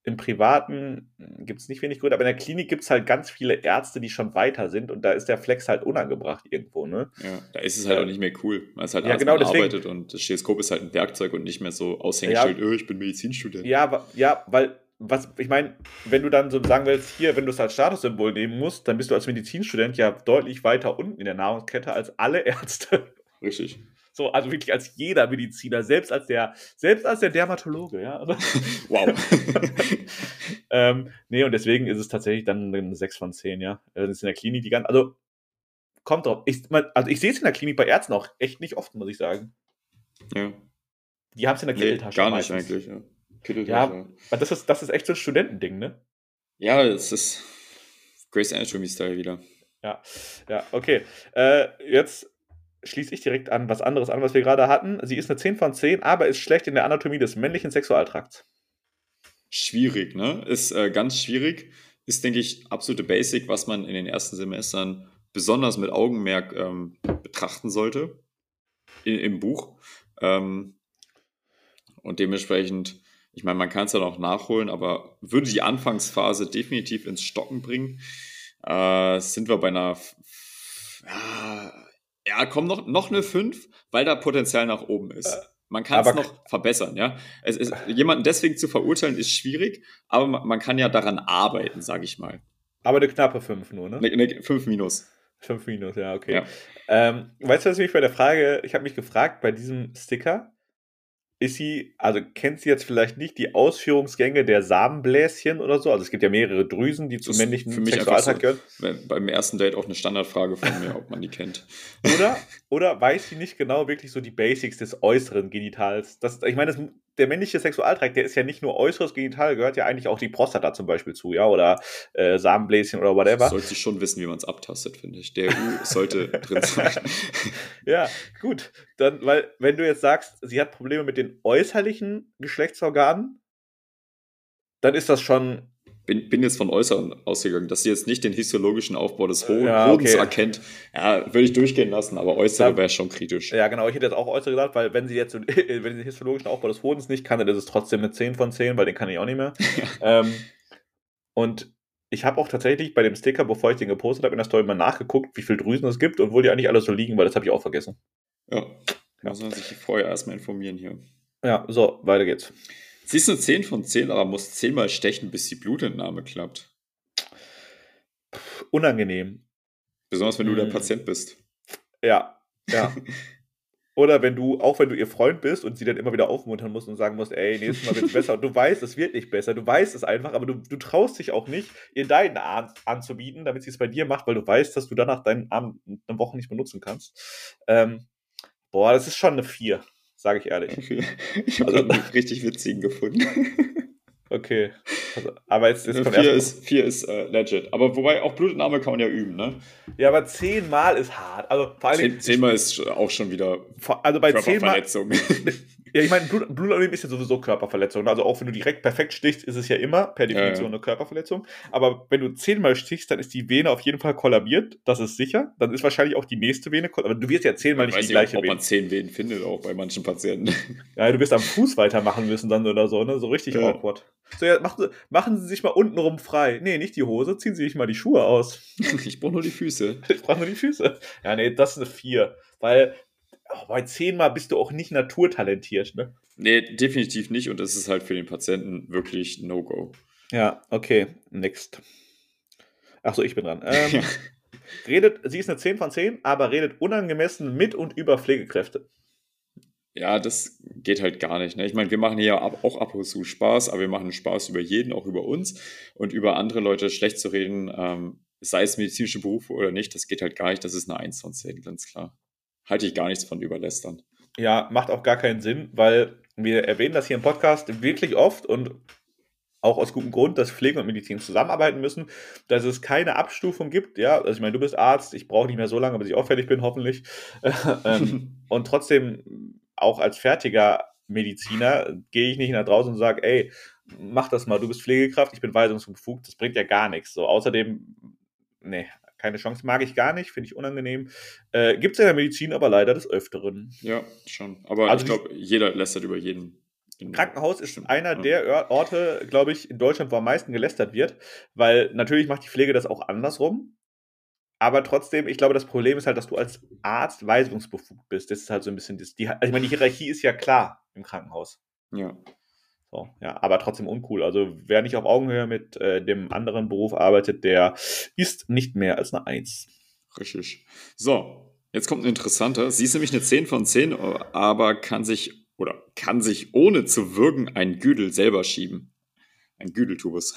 Im Privaten hm, gibt es nicht wenig Gründe, aber in der Klinik gibt es halt ganz viele Ärzte, die schon weiter sind und da ist der Flex halt unangebracht irgendwo, ne? Ja, da ist es halt auch nicht mehr cool. Man ist halt ja, Arzt, genau, arbeitet und das Stethoskop ist halt ein Werkzeug und nicht mehr so Aushängeschild, ja, oh, ich bin Medizinstudent. Ja, ja, weil was, ich meine, wenn du dann so sagen willst, hier, wenn du es als Statussymbol nehmen musst, dann bist du als Medizinstudent ja deutlich weiter unten in der Nahrungskette als alle [laughs] Ärzte. Richtig. So, also wirklich als jeder Mediziner, selbst als der, selbst als der Dermatologe, ja. Also [laughs] wow. [laughs] ähm, nee, und deswegen ist es tatsächlich dann eine 6 von 10, ja. Das ist in der Klinik die ganze, also kommt drauf. Ich, also ich sehe es in der Klinik bei Ärzten auch echt nicht oft, muss ich sagen. Ja. Die haben es in der Kitteltasche. Nee, gar nicht meistens. eigentlich, ja. Kitteltasche. Ja, das ist, das ist echt so ein Studentending, ne? Ja, es ist Grace Anatomy-Style wieder. Ja, ja, okay. Äh, jetzt schließe ich direkt an was anderes an, was wir gerade hatten. Sie ist eine 10 von 10, aber ist schlecht in der Anatomie des männlichen Sexualtrakts. Schwierig, ne? Ist äh, ganz schwierig. Ist, denke ich, absolute Basic, was man in den ersten Semestern besonders mit Augenmerk ähm, betrachten sollte in, im Buch. Ähm, und dementsprechend, ich meine, man kann es ja noch nachholen, aber würde die Anfangsphase definitiv ins Stocken bringen. Äh, sind wir bei einer ja, ja, komm, noch, noch eine 5, weil da Potenzial nach oben ist. Man kann es noch verbessern, ja. Es ist, jemanden deswegen zu verurteilen, ist schwierig, aber man, man kann ja daran arbeiten, sage ich mal. Aber eine knappe 5 nur, ne? Eine 5 minus. 5 minus, ja, okay. Ja. Ähm, weißt du, was mich bei der Frage, ich habe mich gefragt, bei diesem Sticker, ist sie, also kennt sie jetzt vielleicht nicht die Ausführungsgänge der Samenbläschen oder so? Also es gibt ja mehrere Drüsen, die zum männlichen für mich Sexualtrakt so, gehören. Beim ersten Date auch eine Standardfrage von mir, ob man die kennt. Oder, oder weiß sie nicht genau wirklich so die Basics des äußeren Genitals? Das, ich meine, das, der männliche Sexualtrakt, der ist ja nicht nur äußeres Genital, gehört ja eigentlich auch die Prostata zum Beispiel zu, ja, oder äh, Samenbläschen oder whatever. Sollte schon wissen, wie man es abtastet, finde ich. Der U sollte [laughs] drin sein. ja, gut. Dann, weil, wenn du jetzt sagst, sie hat Probleme mit den äußerlichen Geschlechtsorganen, dann ist das schon bin, bin jetzt von Äußeren ausgegangen, dass sie jetzt nicht den histologischen Aufbau des Ho ja, Hodens okay. erkennt. Ja, würde ich durchgehen lassen, aber Äußere wäre schon kritisch. Ja, genau. Ich hätte jetzt auch Äußere gesagt, weil wenn sie jetzt [laughs] wenn sie den histologischen Aufbau des Hodens nicht kann, dann ist es trotzdem eine 10 von 10, weil den kann ich auch nicht mehr. [laughs] ähm, und ich habe auch tatsächlich bei dem Sticker, bevor ich den gepostet habe, in der Story mal nachgeguckt, wie viele Drüsen es gibt und wo die eigentlich alle so liegen, weil das habe ich auch vergessen. Ja, da muss man sich vorher erstmal informieren hier. Ja, so, weiter geht's. Sie ist eine 10 von 10, aber muss 10 mal stechen, bis die Blutentnahme klappt. Unangenehm. Besonders wenn du der hm. Patient bist. Ja, ja. [laughs] Oder wenn du, auch wenn du ihr Freund bist und sie dann immer wieder aufmuntern musst und sagen musst, ey, nächstes Mal wird es besser. Und du weißt, es wird nicht besser. Du weißt es einfach, aber du, du traust dich auch nicht, ihr deinen Arm anzubieten, damit sie es bei dir macht, weil du weißt, dass du danach deinen Arm eine Woche nicht benutzen kannst. Ähm, boah, das ist schon eine 4 sage ich ehrlich. Okay. [laughs] Ich habe also, einen richtig witzigen gefunden. [laughs] Okay. Also, aber jetzt, jetzt vier, ist, vier ist äh, legit. Aber wobei auch Blutentnahme kann man ja üben, ne? Ja, aber zehnmal ist hart. Also vor allem. Zehn, zehnmal ist auch schon wieder also bei zehnmal, [laughs] Ja, ich meine, Blut, Blutabnehmen ist ja sowieso Körperverletzung. Also auch wenn du direkt perfekt stichst, ist es ja immer per Definition ja, ja. eine Körperverletzung. Aber wenn du zehnmal stichst, dann ist die Vene auf jeden Fall kollabiert. Das ist sicher. Dann ist wahrscheinlich auch die nächste Vene kollabiert. Aber du wirst ja zehnmal nicht die gleiche ob, Vene. Ob man zehn Venen findet, auch bei manchen Patienten. [laughs] Ja, du wirst am Fuß weitermachen müssen dann oder so, ne? So richtig ja. awkward. So, ja, machen, machen Sie sich mal untenrum frei. Nee, nicht die Hose, ziehen Sie sich mal die Schuhe aus. [laughs] ich brauche nur die Füße. Ich brauche nur die Füße. Ja, nee, das ist eine vier. Weil bei zehnmal bist du auch nicht naturtalentiert, ne? Nee, definitiv nicht. Und das ist halt für den Patienten wirklich No-Go. Ja, okay. Next. Achso, ich bin dran. Ähm, [laughs] redet, sie ist eine 10 von 10, aber redet unangemessen mit und über Pflegekräfte. Ja, das geht halt gar nicht. Ne? Ich meine, wir machen hier auch ab und zu Spaß, aber wir machen Spaß über jeden, auch über uns. Und über andere Leute schlecht zu reden, ähm, sei es medizinische Berufe oder nicht, das geht halt gar nicht. Das ist eine 1 von 10, ganz klar. Halte ich gar nichts von überlästern. Ja, macht auch gar keinen Sinn, weil wir erwähnen das hier im Podcast wirklich oft und auch aus gutem Grund, dass Pflege und Medizin zusammenarbeiten müssen, dass es keine Abstufung gibt. Ja, also ich meine, du bist Arzt, ich brauche nicht mehr so lange, bis ich auch fertig bin, hoffentlich. [laughs] ähm, und trotzdem, auch als fertiger Mediziner, gehe ich nicht nach draußen und sage, ey, mach das mal, du bist Pflegekraft, ich bin weisungsbefugt, das bringt ja gar nichts. So, außerdem, nee, keine Chance, mag ich gar nicht, finde ich unangenehm. Äh, Gibt es in der Medizin aber leider des Öfteren. Ja, schon. Aber also ich glaube, jeder lästert über jeden. Krankenhaus ist einer der Orte, glaube ich, in Deutschland, wo am meisten gelästert wird, weil natürlich macht die Pflege das auch andersrum. Aber trotzdem, ich glaube, das Problem ist halt, dass du als Arzt weisungsbefugt bist. Das ist halt so ein bisschen das. Die, also ich meine, die Hierarchie ist ja klar im Krankenhaus. Ja. So, ja, aber trotzdem uncool. Also wer nicht auf Augenhöhe mit äh, dem anderen Beruf arbeitet, der ist nicht mehr als eine Eins. Richtig. So, jetzt kommt ein interessanter. Sie ist nämlich eine 10 von 10, aber kann sich oder kann sich ohne zu würgen ein Güdel selber schieben. Ein Güdeltubus.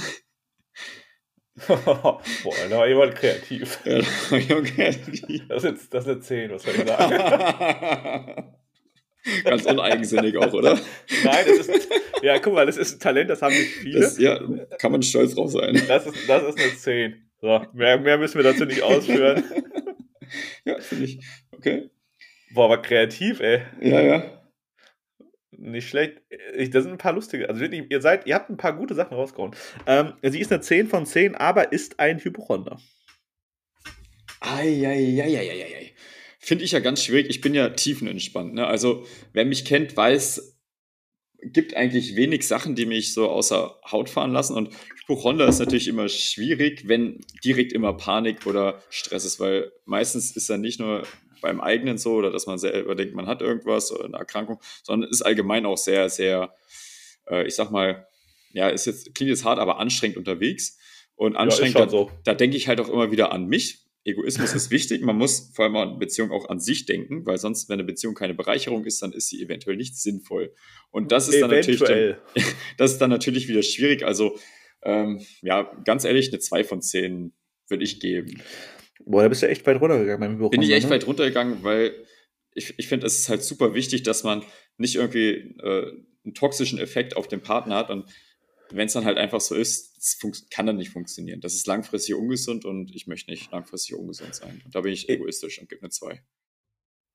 [laughs] Boah, da war jemand kreativ. [laughs] Ja, da war jemand kreativ. Das ist, das ist eine 10, was soll ich sagen? [laughs] Ganz uneigensinnig auch, oder? [laughs] Nein, das ist, ja, guck mal, das ist ein Talent, das haben nicht viele. Das, ja, kann man stolz drauf sein. Das ist, das ist eine 10. So, mehr, mehr müssen wir dazu nicht ausführen. [laughs] ja, finde ich. Okay. Boah, aber kreativ, ey. Ja, ja. Nicht schlecht. Ich, das sind ein paar lustige. Also wirklich, ihr seid, ihr habt ein paar gute Sachen rausgehauen. Ähm, sie ist eine 10 von 10, aber ist ein Hypochonder. Eieieiei. Finde ich ja ganz schwierig. Ich bin ja tiefenentspannt. Ne? Also, wer mich kennt, weiß, gibt eigentlich wenig Sachen, die mich so außer Haut fahren lassen. Und Hypochonder ist natürlich immer schwierig, wenn direkt immer Panik oder Stress ist, weil meistens ist er nicht nur beim eigenen so oder dass man selber denkt, man hat irgendwas oder eine Erkrankung, sondern ist allgemein auch sehr, sehr, äh, ich sag mal, ja, ist jetzt, klingt jetzt hart, aber anstrengend unterwegs. Und anstrengend, ja, da, so. da denke ich halt auch immer wieder an mich. Egoismus ist wichtig. Man muss vor allem an Beziehung auch an sich denken, weil sonst, wenn eine Beziehung keine Bereicherung ist, dann ist sie eventuell nicht sinnvoll. Und das ist dann natürlich, dann, [laughs] das ist dann natürlich wieder schwierig. Also, ähm, ja, ganz ehrlich, eine 2 von 10 würde ich geben. Boah, da bist du echt weit runtergegangen beim Büro. Bin ich echt ne? weit runtergegangen, weil ich, ich finde, es ist halt super wichtig, dass man nicht irgendwie äh, einen toxischen Effekt auf den Partner hat. Und wenn es dann halt einfach so ist, kann dann nicht funktionieren. Das ist langfristig ungesund und ich möchte nicht langfristig ungesund sein. Und da bin ich egoistisch und gebe eine 2.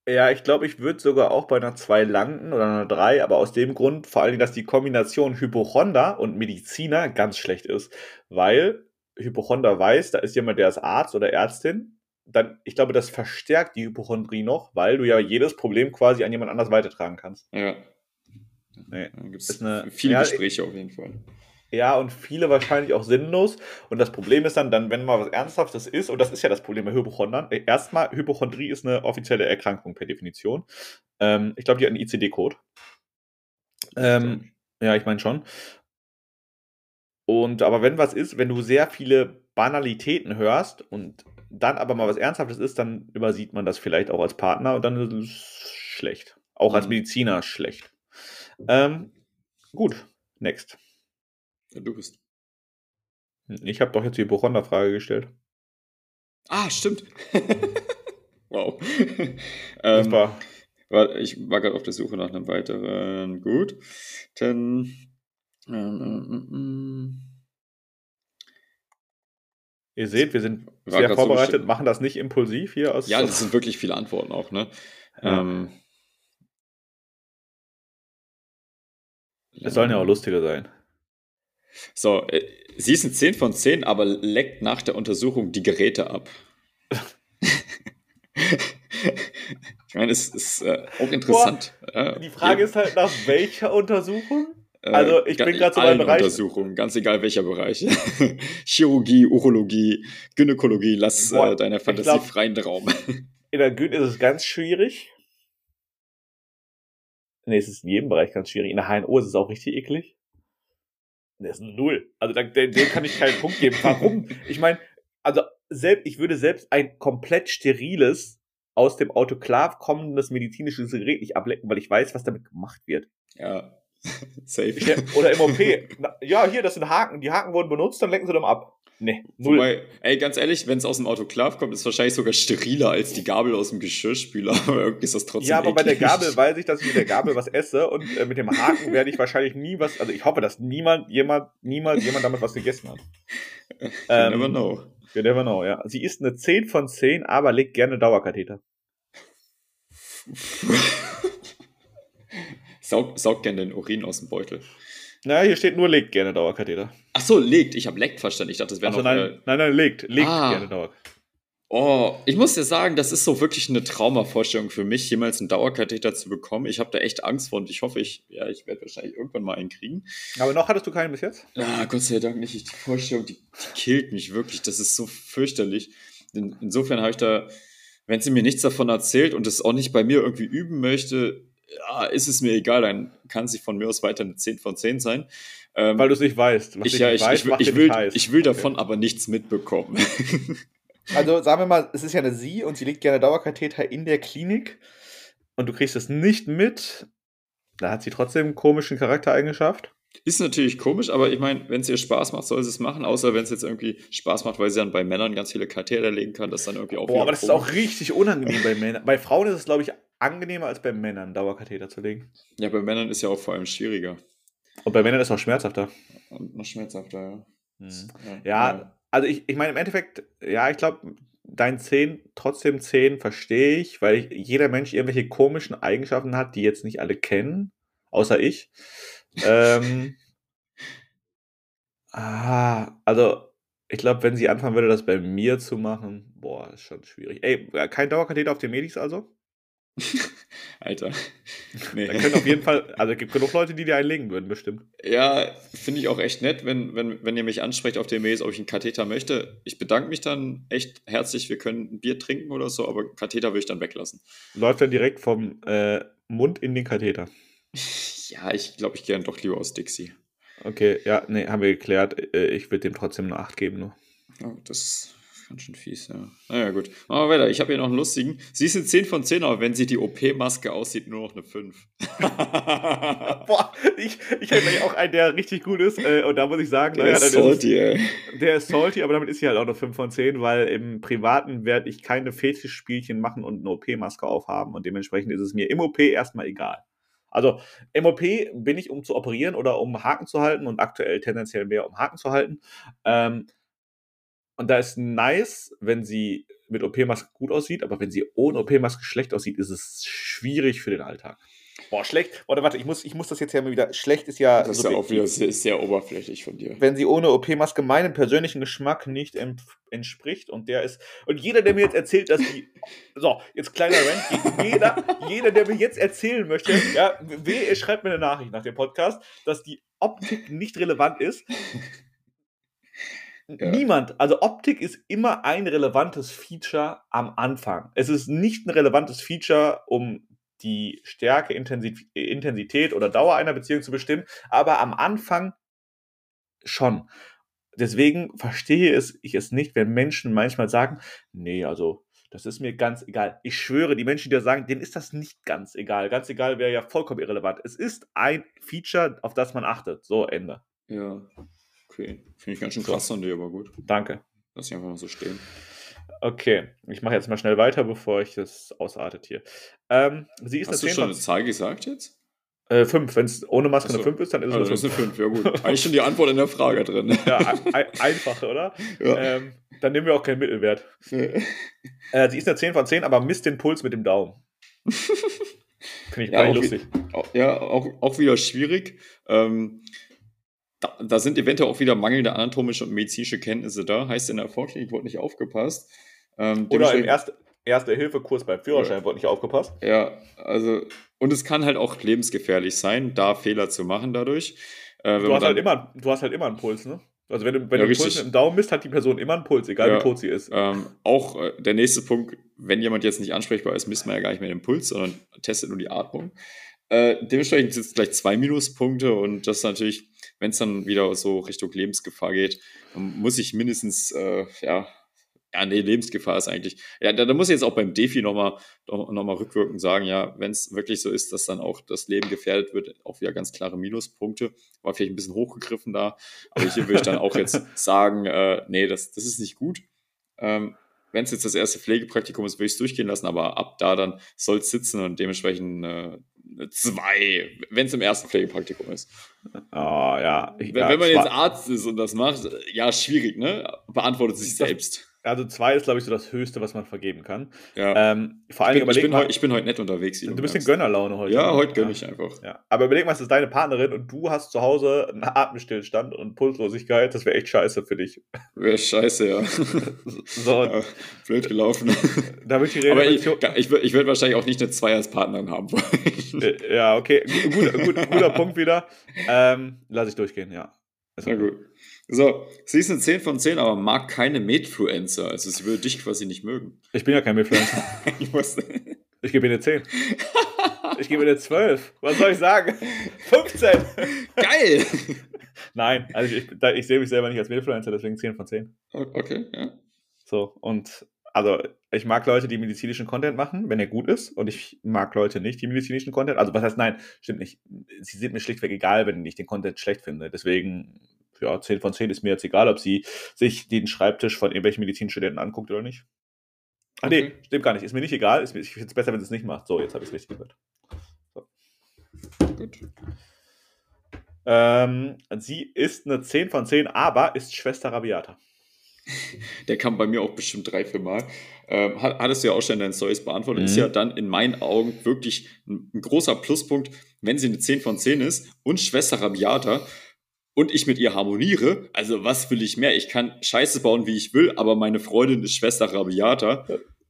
Ja, ich glaube, ich würde sogar auch bei einer 2 landen oder einer 3, aber aus dem Grund vor allen Dingen, dass die Kombination Hypochonder und Mediziner ganz schlecht ist. Weil Hypochonder weiß, da ist jemand, der ist Arzt oder Ärztin, dann, ich glaube, das verstärkt die Hypochondrie noch, weil du ja jedes Problem quasi an jemand anders weitertragen kannst. Ja. Nee, da gibt es viele ja, Gespräche auf jeden Fall. Ja, und viele wahrscheinlich auch sinnlos. Und das Problem ist dann, dann, wenn mal was Ernsthaftes ist, und das ist ja das Problem bei Hypochondern, äh, erstmal, Hypochondrie ist eine offizielle Erkrankung per Definition. Ähm, ich glaube, die hat einen ICD-Code. Ähm, ja, ich meine schon. Und aber wenn was ist, wenn du sehr viele Banalitäten hörst und dann aber mal was Ernsthaftes ist, dann übersieht man das vielleicht auch als Partner und dann ist es schlecht. Auch als mhm. Mediziner schlecht. Ähm, gut, next. Ja, du bist. Ich habe doch jetzt die Hypochonder-Frage gestellt. Ah, stimmt. [laughs] wow. [laughs] ähm, war. Ich war gerade auf der Suche nach einem weiteren. Gut. Dann ähm, ähm, ähm, Ihr seht, wir sind sehr vorbereitet, so machen das nicht impulsiv hier aus. Ja, das sind wirklich viele Antworten auch, ne? Ja. Ähm, es sollen ja auch lustiger sein. So, äh, sie ist ein 10 von 10, aber leckt nach der Untersuchung die Geräte ab. [laughs] ich meine, es ist äh, auch interessant. Boah, die Frage ja. ist halt, nach welcher Untersuchung? Äh, also ich bin gerade so beim Bereich. Untersuchungen, ganz egal welcher Bereich. [laughs] Chirurgie, Urologie, Gynäkologie, lass Boah, äh, deiner Fantasie glaub, freien Raum. [laughs] in der Gyn ist es ganz schwierig. Nee, es ist in jedem Bereich ganz schwierig. In der HNO ist es auch richtig eklig. Der ist null. Also dem, dem kann ich keinen Punkt geben. Warum? Ich meine, also selbst, ich würde selbst ein komplett steriles, aus dem Autoklav kommendes medizinisches Gerät nicht ablecken, weil ich weiß, was damit gemacht wird. Ja, [laughs] Safe. Oder im OP. ja, hier, das sind Haken. Die Haken wurden benutzt, dann lecken sie dem ab. Nee, null. Wobei, ey, ganz ehrlich, wenn es aus dem Autoklav kommt, ist es wahrscheinlich sogar steriler als die Gabel aus dem Geschirrspüler. [laughs] Aber irgendwie ist das trotzdem. Ja, aber eklig. bei der Gabel weiß ich, dass ich mit der Gabel was esse und äh, mit dem Haken [laughs] werde ich wahrscheinlich nie was. Also ich hoffe, dass niemand, jemand, niemals jemand damit was gegessen hat. You ähm, never know. You never know, ja. Sie ist eine 10 von 10, aber legt gerne Dauerkatheter. Saug, saug gerne den Urin aus dem Beutel. Na, hier steht nur legt gerne Dauerkatheter. Ach so, legt. Ich habe leckt verstanden. Ich dachte, das wäre noch. Nein, äh, nein, nein, legt. Legt ah. gerne Dauerkatheter. Oh, ich muss dir sagen, das ist so wirklich eine Traumavorstellung für mich, jemals einen Dauerkatheter zu bekommen. Ich habe da echt Angst vor und ich hoffe, ich, ja, ich werde wahrscheinlich irgendwann mal einen kriegen. Aber noch hattest du keinen bis jetzt? Ja, Gott sei Dank nicht. Die Vorstellung, die, die killt mich wirklich. Das ist so fürchterlich. In, insofern habe ich da, wenn sie mir nichts davon erzählt und es auch nicht bei mir irgendwie üben möchte, ja, ist es mir egal, dann kann sie von mir aus weiter eine 10 von 10 sein. Ähm, Weil du es nicht weißt. Was ich, ja, ich, weiß, ich, ich, will, ich will davon okay. aber nichts mitbekommen. [laughs] also sagen wir mal, es ist ja eine Sie und sie legt gerne Dauerkatheter in der Klinik und du kriegst es nicht mit. Da hat sie trotzdem einen komischen Charaktereigenschaft. Ist natürlich komisch, aber ich meine, wenn es ihr Spaß macht, soll sie es machen, außer wenn es jetzt irgendwie Spaß macht, weil sie dann bei Männern ganz viele Katheter legen kann, das dann irgendwie auch. Boah, aber das ist auch richtig unangenehm bei Männern. Bei Frauen ist es, glaube ich, angenehmer als bei Männern, Dauerkatheter zu legen. Ja, bei Männern ist ja auch vor allem schwieriger. Und bei Männern ist es noch schmerzhafter. Und noch schmerzhafter, ja. Mhm. Ja, ja, also ich, ich meine, im Endeffekt, ja, ich glaube, dein 10, trotzdem 10 verstehe ich, weil ich, jeder Mensch irgendwelche komischen Eigenschaften hat, die jetzt nicht alle kennen, außer ich. Ähm, ah, also ich glaube, wenn sie anfangen würde, das bei mir zu machen, boah, ist schon schwierig. Ey, kein Dauerkatheter auf den Medis also? [laughs] Alter. [laughs] Nee. Da können auf jeden Fall, also es gibt genug Leute, die dir einlegen würden, bestimmt. Ja, finde ich auch echt nett, wenn, wenn, wenn ihr mich ansprecht auf der Mails, ob ich einen Katheter möchte. Ich bedanke mich dann echt herzlich, wir können ein Bier trinken oder so, aber Katheter würde ich dann weglassen. Läuft dann direkt vom äh, Mund in den Katheter. [laughs] Ja, ich glaube, ich gehe dann doch lieber aus Dixie. Okay, ja, nee, haben wir geklärt. Äh, ich würde dem trotzdem eine 8 geben nur. Ja, das Ganz schön fies, ja. Naja, gut. Machen wir weiter. Ich habe hier noch einen lustigen. Sie ist eine 10 von 10, aber wenn sie die OP-Maske aussieht, nur noch eine 5. [laughs] Boah, ich, ich hätte auch einen, der richtig gut ist. Äh, und da muss ich sagen, der naja, ist salty, ist, ey. Der ist salty, aber damit ist sie halt auch eine 5 von 10, weil im Privaten werde ich keine Fetischspielchen machen und eine OP-Maske aufhaben. Und dementsprechend ist es mir im OP erstmal egal. Also im OP bin ich, um zu operieren oder um Haken zu halten und aktuell tendenziell mehr um Haken zu halten. Ähm, und da ist nice, wenn sie mit OP-Maske gut aussieht, aber wenn sie ohne OP-Maske schlecht aussieht, ist es schwierig für den Alltag. Boah, schlecht. Warte, warte, ich muss, ich muss das jetzt ja mal wieder. Schlecht ist ja. Das ist ja auch wieder sehr, sehr oberflächlich von dir. Wenn sie ohne OP-Maske meinem persönlichen Geschmack nicht entspricht und der ist. Und jeder, der mir jetzt erzählt, dass die. So, jetzt kleiner Rant. Jeder, jeder, der mir jetzt erzählen möchte, ja, weh, schreibt mir eine Nachricht nach dem Podcast, dass die Optik nicht relevant ist. Ja. Niemand, also Optik ist immer ein relevantes Feature am Anfang. Es ist nicht ein relevantes Feature, um die Stärke, Intensität oder Dauer einer Beziehung zu bestimmen, aber am Anfang schon. Deswegen verstehe es, ich es nicht, wenn Menschen manchmal sagen, nee, also das ist mir ganz egal. Ich schwöre, die Menschen, die da sagen, denen ist das nicht ganz egal. Ganz egal wäre ja vollkommen irrelevant. Es ist ein Feature, auf das man achtet. So, Ende. Ja. Okay. Finde ich ganz schön krass an dir, aber gut. Danke. Lass ich einfach mal so stehen. Okay, ich mache jetzt mal schnell weiter, bevor ich das ausartet hier. Ähm, sie ist Hast du schon eine Zahl gesagt jetzt? Äh, fünf. Wenn es ohne Maske Achso. eine 5 ist, dann ist also es eine 5. Ja, gut. Eigentlich schon die Antwort in der Frage drin. [laughs] ja, ein, einfach, oder? Ja. Ähm, dann nehmen wir auch keinen Mittelwert. äh, sie ist eine 10 von 10, aber misst den Puls mit dem Daumen. [laughs] Finde ich ja, nicht lustig. Wie, ja, auch, auch wieder schwierig. Ähm, da, da, sind eventuell auch wieder mangelnde anatomische und medizinische Kenntnisse da. Heißt, in der Vorklinik wurde nicht aufgepasst. Ähm, Oder im Erste, Erste-Hilfe-Kurs beim Führerschein ja. wurde nicht aufgepasst. Ja, also, und es kann halt auch lebensgefährlich sein, da Fehler zu machen dadurch. Äh, du, hast halt immer, du hast halt immer einen Puls, ne? Also wenn du, wenn ja, du Puls im Daumen misst, hat die Person immer einen Puls, egal ja, wie tot sie ist. Ähm, auch äh, der nächste Punkt, wenn jemand jetzt nicht ansprechbar ist, misst man ja gar nicht mehr den Puls, sondern testet nur die Atmung. Äh, dementsprechend sind es gleich zwei Minuspunkte und das natürlich wenn es dann wieder so Richtung Lebensgefahr geht, muss ich mindestens äh, ja, ja, nee, Lebensgefahr ist eigentlich. Ja, da, da muss ich jetzt auch beim Defi nochmal noch mal rückwirkend sagen, ja, wenn es wirklich so ist, dass dann auch das Leben gefährdet wird, auch wieder ganz klare Minuspunkte. War vielleicht ein bisschen hochgegriffen da. Aber hier würde ich dann auch jetzt [laughs] sagen, äh, nee, das, das ist nicht gut. Ähm, wenn es jetzt das erste Pflegepraktikum ist, würde ich es durchgehen lassen, aber ab da dann soll es sitzen und dementsprechend äh, zwei, wenn es im ersten Pflegepraktikum ist. Oh, ja. wenn, ja, wenn man jetzt Arzt ist und das macht, ja, schwierig, ne? Beantwortet sich selbst. Also zwei ist, glaube ich, so das Höchste, was man vergeben kann. Ja. Ähm, vor allem ich, bin, ich, bin, heute nett unterwegs. Du bist in Gönnerlaune heute. Ja, heute gönne ich einfach. Ja. Aber überleg mal, es ist deine Partnerin und du hast zu Hause einen Atemstillstand und Pulslosigkeit. Das wäre echt scheiße für dich. Wäre scheiße, ja. [laughs] so. Ja, blöd gelaufen. Damit die Rede Aber ich, ich, ich würde wahrscheinlich auch nicht eine Zwei als Partnerin haben wollen. Äh, ja, okay. Gut, gut, guter [laughs] Punkt wieder. Ähm, lass ich durchgehen, ja. Na gut. So, sie ist eine 10 von 10, aber mag keine Medfluencer. Also sie würde dich quasi nicht mögen. Ich bin ja kein Medfluencer. [laughs] ich, ich gebe ihr eine 10. [laughs] Ich gebe ihr eine 12. Was soll ich sagen? 15. Geil. Nein, also ich, ich sehe mich selber nicht als Medfluencer, deswegen 10 von 10. Okay, ja. So, und also ich mag Leute, die medizinischen Content machen, wenn er gut ist. Und ich mag Leute nicht, die medizinischen Content. Also was heißt nein, stimmt nicht. Sie sind mir schlichtweg egal, wenn ich den Content schlecht finde. Deswegen ja, 10 von 10 ist mir jetzt egal, ob sie sich den Schreibtisch von irgendwelchen Medizinstudenten anguckt oder nicht. Ah, okay. nee, stimmt gar nicht. Ist mir nicht egal. Ist, ich finde es besser, wenn sie es nicht macht. So, jetzt habe ich es richtig gehört. So. Gut. Ähm, sie ist eine 10 von 10, aber ist Schwester Rabiata. Der kam bei mir auch bestimmt drei, vier Mal. Ähm, hattest du ja auch schon in deinen Stories beantwortet. Mhm. Ist ja dann in meinen Augen wirklich ein, ein, großer Pluspunkt, wenn sie eine 10 von 10 ist und Schwester Rabiata und ich mit ihr harmoniere, also was will ich mehr? Ich kann Scheiße bauen, wie ich will, aber meine Freundin ist Schwester Rabiata.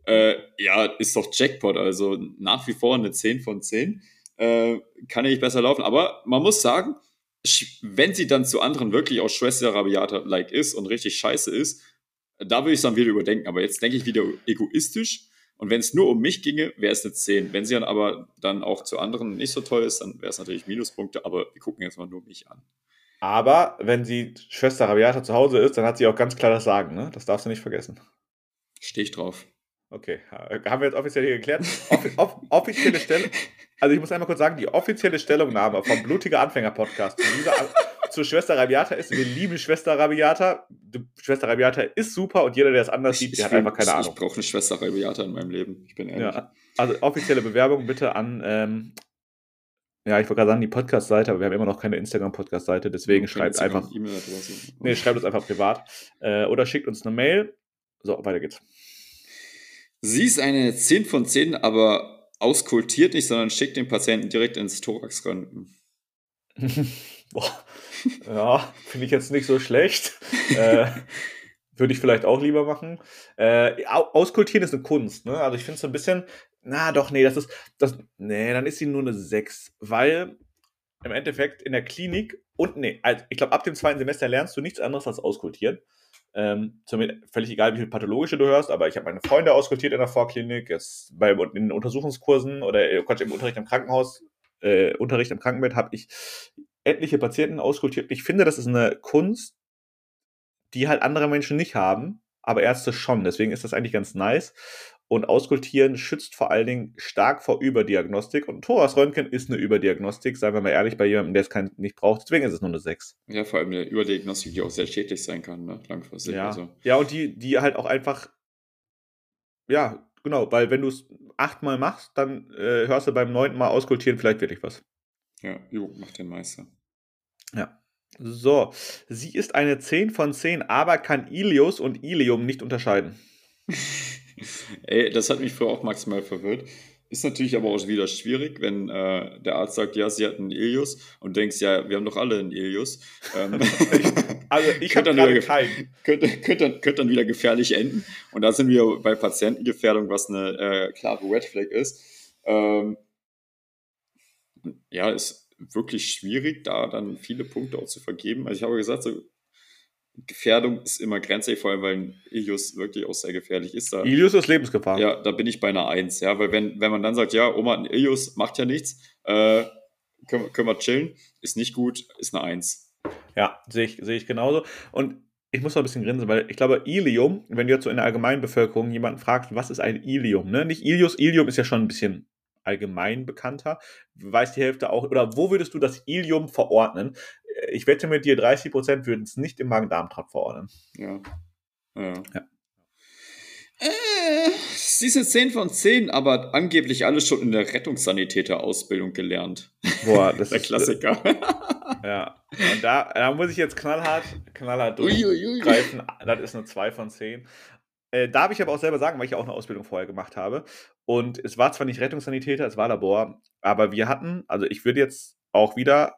Äh, ja, ist doch Jackpot, also nach wie vor eine 10 von 10. Äh, kann ja nicht besser laufen, aber man muss sagen, wenn sie dann zu anderen wirklich auch Schwester Rabiata-like ist und richtig scheiße ist, da würde ich es dann wieder überdenken. Aber jetzt denke ich wieder egoistisch. Und wenn es nur um mich ginge, wäre es eine 10. Wenn sie dann aber dann auch zu anderen nicht so toll ist, dann wäre es natürlich Minuspunkte. Aber wir gucken jetzt mal nur mich an. Aber wenn sie Schwester Rabiata zu Hause ist, dann hat sie auch ganz klar das Sagen, ne? Das darfst du nicht vergessen. Stehe ich drauf. Okay, haben wir jetzt offiziell hier geklärt. Offi [laughs] off offizielle Stelle, also ich muss einmal kurz sagen, die offizielle Stellungnahme vom Blutiger Anfänger Podcast zu, zu Schwester Rabiata ist, wir lieben Schwester Rabiata. Schwester Rabiata ist super und jeder, der es anders sieht, der hat einfach keine Ahnung. Ich brauche eine Schwester Rabiata in meinem Leben, ich bin ehrlich. Ja, also offizielle Bewerbung bitte an ähm, ja, ich wollte gerade sagen, die Podcast-Seite, aber wir haben immer noch keine Instagram-Podcast-Seite, deswegen ja, schreibt einfach. E nee, schreibt uns einfach privat. Äh, oder schickt uns eine Mail. So, weiter geht's. Sie ist eine 10 von 10, aber auskultiert nicht, sondern schickt den Patienten direkt ins Thoraxröntgen. [laughs] Boah. Ja, finde ich jetzt nicht so schlecht. äh, würde ich vielleicht auch lieber machen. Äh, auskultieren ist eine Kunst, ne? Also ich finde es so ein bisschen, na doch, nee, das ist, das, nee, dann ist sie nur eine 6, weil im Endeffekt in der Klinik und, nee, also ich glaube, ab dem zweiten Semester lernst du nichts anderes als auskultieren. Ähm, zumindest völlig egal, wie viel pathologische du hörst, aber ich habe meine Freunde auskultiert in der Vorklinik, jetzt bei in den Untersuchungskursen oder äh, Quatsch, im Unterricht im Krankenhaus, äh, Unterricht im Krankenbett habe ich etliche Patienten auskultiert. Ich finde, das ist eine Kunst, die halt andere Menschen nicht haben, aber Ärzte schon. Deswegen ist das eigentlich ganz nice. Und Auskultieren schützt vor allen Dingen stark vor Überdiagnostik. Und Thoraxröntgen ist eine Überdiagnostik, seien wir mal ehrlich, bei jemandem, der es kein, nicht braucht. Deswegen ist es nur eine 6. Ja, vor allem eine Überdiagnostik, die auch sehr schädlich sein kann, ne? langfristig. Ja, also. ja und die, die halt auch einfach, ja, genau, weil wenn du es achtmal machst, dann äh, hörst du beim neunten Mal Auskultieren vielleicht wirklich was. Ja, Übung macht den Meister. Ja. So, sie ist eine 10 von 10, aber kann Ilios und Ilium nicht unterscheiden. [laughs] Ey, das hat mich früher auch maximal verwirrt. Ist natürlich aber auch wieder schwierig, wenn äh, der Arzt sagt, ja, sie hat einen Ilius und denkst, ja, wir haben doch alle einen Ilius. Ähm, [laughs] also ich [laughs] habe gerade keinen. Könnte, könnte, könnte dann wieder gefährlich enden. Und da sind wir bei Patientengefährdung, was eine äh, klare Red Flag ist. Ähm, ja, ist wirklich schwierig, da dann viele Punkte auch zu vergeben. Also ich habe gesagt, so Gefährdung ist immer grenzfähig, vor allem weil Ilius wirklich auch sehr gefährlich ist. Da, Ilius ist Lebensgefahr. Ja, da bin ich bei einer Eins, ja, weil wenn, wenn man dann sagt, ja, Oma, ein Ilius macht ja nichts, äh, können, können wir chillen, ist nicht gut, ist eine Eins. Ja, sehe ich, sehe ich genauso. Und ich muss noch ein bisschen grinsen, weil ich glaube, Ilium, wenn du jetzt so in der allgemeinen Bevölkerung jemanden fragst, was ist ein Ilium, ne? Nicht Ilius, Ilium ist ja schon ein bisschen allgemein bekannter. Weiß die Hälfte auch, oder wo würdest du das Ilium verordnen? Ich wette mit dir, 30% würden es nicht im Magen-Darm-Trakt verordnen. Ja. Ja. ja. Äh, sie sind 10 von 10, aber angeblich alles schon in der Rettungssanitäter-Ausbildung gelernt. Boah, [laughs] das der ist Klassiker. [laughs] ja, und da, da muss ich jetzt knallhart, knallhart durchgreifen. Das ist eine 2 von 10. Äh, darf ich aber auch selber sagen, weil ich ja auch eine Ausbildung vorher gemacht habe. Und es war zwar nicht Rettungssanitäter, es war Labor, aber wir hatten, also ich würde jetzt auch wieder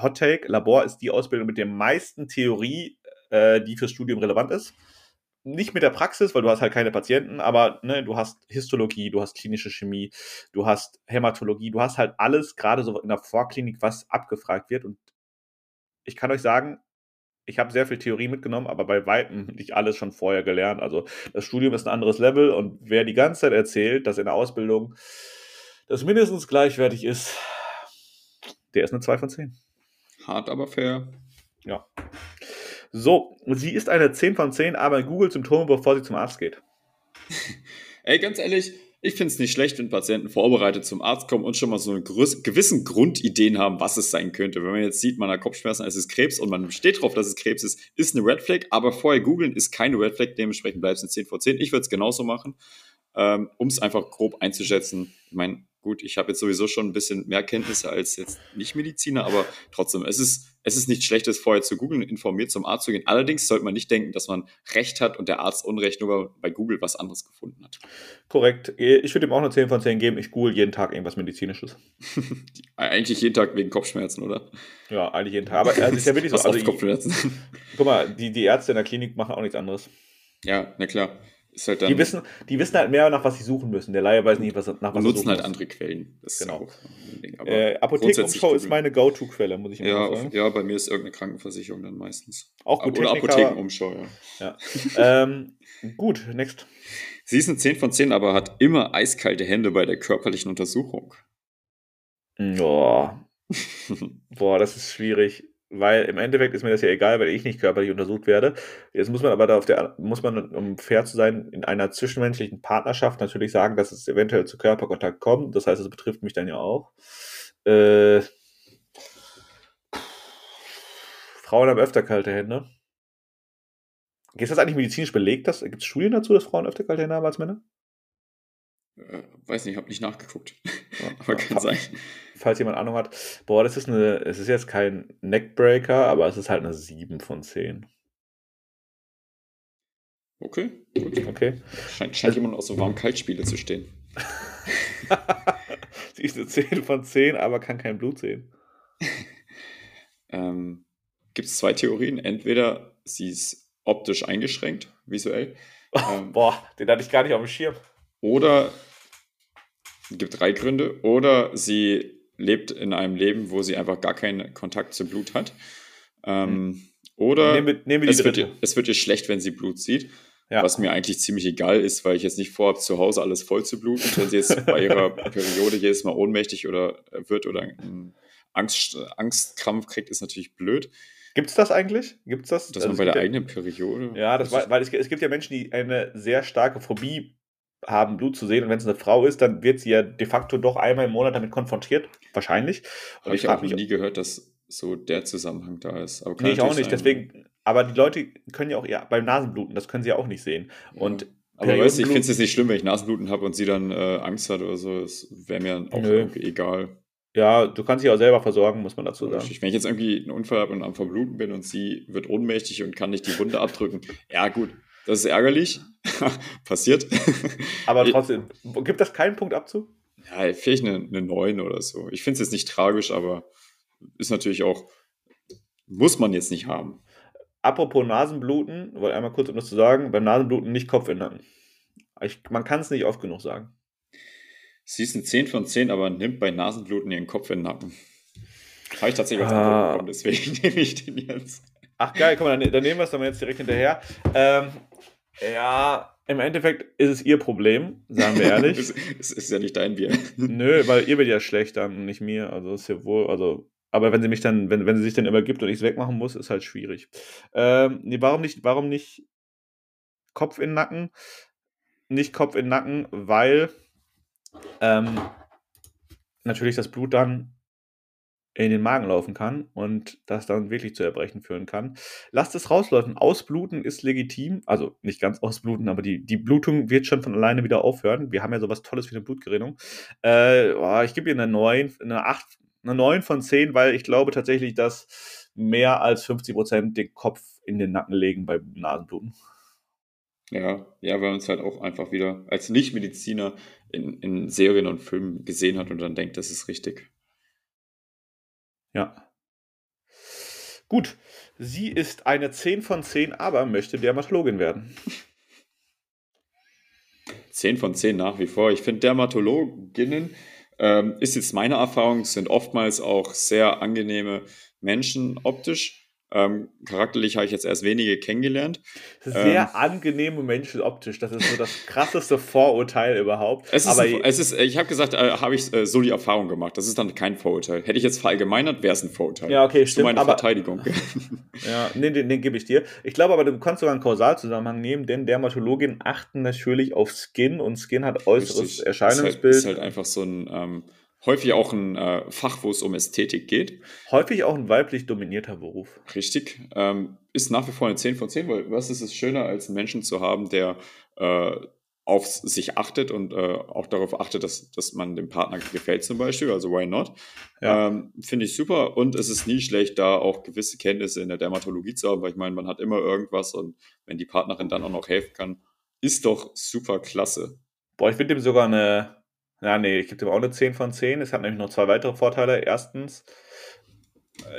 Hot Take, Labor ist die Ausbildung mit der meisten Theorie, äh, die fürs Studium relevant ist nicht mit der Praxis, weil du hast halt keine Patienten, aber ne, du hast Histologie, du hast klinische Chemie, du hast Hämatologie, du hast halt alles, gerade so in der Vorklinik, was abgefragt wird. Und ich kann euch sagen, ich habe sehr viel Theorie mitgenommen, aber bei weitem nicht alles schon vorher gelernt. Also das Studium ist ein anderes Level und wer die ganze Zeit erzählt, dass in der Ausbildung das mindestens gleichwertig ist, der ist eine 2 von 10. Hart, aber fair. Ja. So, sie ist eine 10 von 10, aber googelt Symptome, bevor sie zum Arzt geht. [laughs] Ey, ganz ehrlich, ich finde es nicht schlecht, wenn Patienten vorbereitet zum Arzt kommen und schon mal so eine gewissen Grundideen haben, was es sein könnte. Wenn man jetzt sieht, man hat Kopfschmerzen, es ist Krebs und man steht drauf, dass es Krebs ist, ist eine Red Flag, aber vorher googeln ist keine Red Flag, dementsprechend bleibt es eine 10 von 10. Ich würde es genauso machen, ähm, um es einfach grob einzuschätzen. Ich meine, gut, ich habe jetzt sowieso schon ein bisschen mehr Kenntnisse als jetzt Nicht-Mediziner, aber trotzdem, es ist, es ist nichts Schlechtes, vorher zu googeln, informiert zum Arzt zu gehen. Allerdings sollte man nicht denken, dass man Recht hat und der Arzt Unrecht nur bei Google was anderes gefunden hat. Korrekt. Ich würde ihm auch eine 10 von 10 geben. Ich google jeden Tag irgendwas Medizinisches. [laughs] eigentlich jeden Tag wegen Kopfschmerzen, oder? Ja, eigentlich jeden Tag. Aber also, ist ja wirklich so. [laughs] Also, Kopfschmerzen. [laughs] guck mal, die, die Ärzte in der Klinik machen auch nichts anderes. Ja, na klar. Halt die, wissen, die wissen halt mehr, nach was sie suchen müssen. Der Laie weiß nicht, was, nach was sie nutzen halt muss. andere Quellen. Das genau. Äh, Apothekenumschau ist meine Go-To-Quelle, muss ich ja, sagen. Ja, bei mir ist irgendeine Krankenversicherung dann meistens. Auch gut. Oder Apothekenumschau, ja. ja. ähm, gut, next. Sie ist ein 10 von 10, aber hat immer eiskalte Hände bei der körperlichen Untersuchung. Boah. [laughs] Boah, das ist schwierig weil im Endeffekt ist mir das ja egal, weil ich nicht körperlich untersucht werde. Jetzt muss man aber da auf der, muss man, um fair zu sein, in einer zwischenmenschlichen Partnerschaft natürlich sagen, dass es eventuell zu Körperkontakt kommt. Das heißt, es betrifft mich dann ja auch. Äh, Frauen haben öfter kalte Hände. Ist das eigentlich medizinisch belegt? Gibt es Studien dazu, dass Frauen öfter kalte Hände haben als Männer? Äh, weiß nicht, habe nicht nachgeguckt. Ja, [laughs] aber kann sein. Falls jemand Ahnung hat. Boah, das ist eine, es ist jetzt kein Neckbreaker, aber es ist halt eine 7 von 10. Okay, gut. Okay. Scheint, scheint also, jemand aus so warm Kaltspiele zu stehen. [laughs] Sie ist eine 10 von 10, aber kann kein Blut sehen. [laughs] ähm, Gibt es zwei Theorien? Entweder sie ist optisch eingeschränkt, visuell. [laughs] Ähm, Boah, den hatte ich gar nicht auf dem Schirm. Oder es gibt drei Gründe. Oder sie lebt in einem Leben, wo sie einfach gar keinen Kontakt zum Blut hat. Ähm, mhm. Oder nehme, nehme es, wird ihr, es wird ihr schlecht, wenn sie Blut sieht. Ja. Was mir eigentlich ziemlich egal ist, weil ich jetzt nicht vorhabe, zu Hause alles voll zu bluten. Wenn sie jetzt bei ihrer [laughs] Periode jedes Mal ohnmächtig oder wird oder einen Angst, Angstkrampf kriegt, ist natürlich blöd. Gibt es das eigentlich? Gibt's das? Dass also man bei der eigenen Periode. Ja, das weil es, es, gibt ja Menschen, die eine sehr starke Phobie haben, Blut zu sehen. Und wenn es eine Frau ist, dann wird sie ja de facto doch einmal im Monat damit konfrontiert. Wahrscheinlich. Und ich habe nie gehört, dass so der Zusammenhang da ist. Aber nee, ich auch nicht. Sein. Deswegen, aber die Leute können ja auch ja, beim Nasenbluten, das können sie ja auch nicht sehen. Und aber weißt du, ich finde es jetzt nicht schlimm, wenn ich Nasenbluten habe und sie dann äh, Angst hat oder so. Das wäre mir auch Nö. egal. Ja, du kannst dich auch selber versorgen, muss man dazu sagen. Wenn ich jetzt irgendwie einen Unfall habe und am Verbluten bin und sie wird ohnmächtig und kann nicht die Wunde abdrücken, ja gut, das ist ärgerlich. [laughs] Passiert. Aber trotzdem, gibt das keinen Punktabzug? Ja, vielleicht eine, eine 9 oder so. Ich finde es jetzt nicht tragisch, aber ist natürlich auch, muss man jetzt nicht haben. Apropos Nasenbluten, wollte einmal kurz um das zu sagen, beim Nasenbluten nicht Kopf in Nacken. Ich, man kann es nicht oft genug sagen. Sie ist eine 10 von 10, aber nimmt bei Nasenbluten ihren Kopf in den Nacken. Habe ich tatsächlich als Antwort ah. bekommen, deswegen [laughs] nehme ich den jetzt. Ach geil, komm mal, dann, dann nehmen wir es dann jetzt direkt hinterher. Ähm, ja, im Endeffekt ist es ihr Problem, sagen wir ehrlich. [laughs] es, ist ja nicht dein Bier. [laughs] Nö, weil ihr wird ja schlecht dann, nicht mir. Also ist ja wohl, also aber wenn sie mich dann, wenn, wenn sie sich dann immer gibt und ich es wegmachen muss, ist halt schwierig. Ähm, nee, warum nicht, warum nicht Kopf in Nacken? Nicht Kopf in Nacken, weil ähm, natürlich das Blut dann in den Magen laufen kann und das dann wirklich zu Erbrechen führen kann. Lasst es rausläufen. Ausbluten ist legitim. Also nicht ganz ausbluten, aber die, die Blutung wird schon von alleine wieder aufhören. Wir haben ja sowas Tolles wie eine Blutgerinnung. Äh, oh, ich gebe ihr eine 9, eine 8, eine 9 von 10, weil ich glaube tatsächlich, dass mehr als 50 Prozent den Kopf in den Nacken legen bei Nasenbluten. Ja, ja, weil man es halt auch einfach wieder als Nichtmediziner in, in Serien und Filmen gesehen hat und dann denkt, das ist richtig. Ja. Gut. Sie ist eine 10 von 10, aber möchte Dermatologin werden. 10 von 10 nach wie vor. Ich finde Dermatologinnen, ähm, ist jetzt meine Erfahrung, sind oftmals auch sehr angenehme Menschen optisch. Ähm, charakterlich habe ich jetzt erst wenige kennengelernt. Sehr ähm, angenehme Menschen optisch. Das ist so das krasseste Vorurteil überhaupt. Es ist, Aber ein, es ist ich habe gesagt, äh, habe ich äh, so die Erfahrung gemacht. Das ist dann kein Vorurteil. Hätte ich jetzt verallgemeinert, wäre es ein Vorurteil. Ja, okay, stimmt. Zu meiner aber, Verteidigung. [laughs] [laughs] ja, nee, den, den gebe ich dir. Ich glaube aber, du kannst sogar einen Kausalzusammenhang nehmen, denn Dermatologinnen achten natürlich auf Skin und Skin hat äußeres Richtig. Erscheinungsbild. Ist halt, ist halt einfach so ein. Ähm, häufig auch ein äh, Fach, wo es um Ästhetik geht. Häufig auch ein weiblich dominierter Beruf. Richtig. Ähm, ist nach wie vor eine 10 von 10, weil was ist es schöner, als einen Menschen zu haben, der äh, auf sich achtet und äh, auch darauf achtet, dass, dass man dem Partner gefällt zum Beispiel, also why not? Ja. Ähm, Finde ich super und es ist nie schlecht, da auch gewisse Kenntnisse in der Dermatologie zu haben, weil ich meine, man hat immer irgendwas und wenn die Partnerin dann auch noch helfen kann, ist doch super klasse. Boah, ich finde dem sogar eine ja, nee, ich gebe dem auch eine 10 von 10. Es hat nämlich noch zwei weitere Vorteile. Erstens,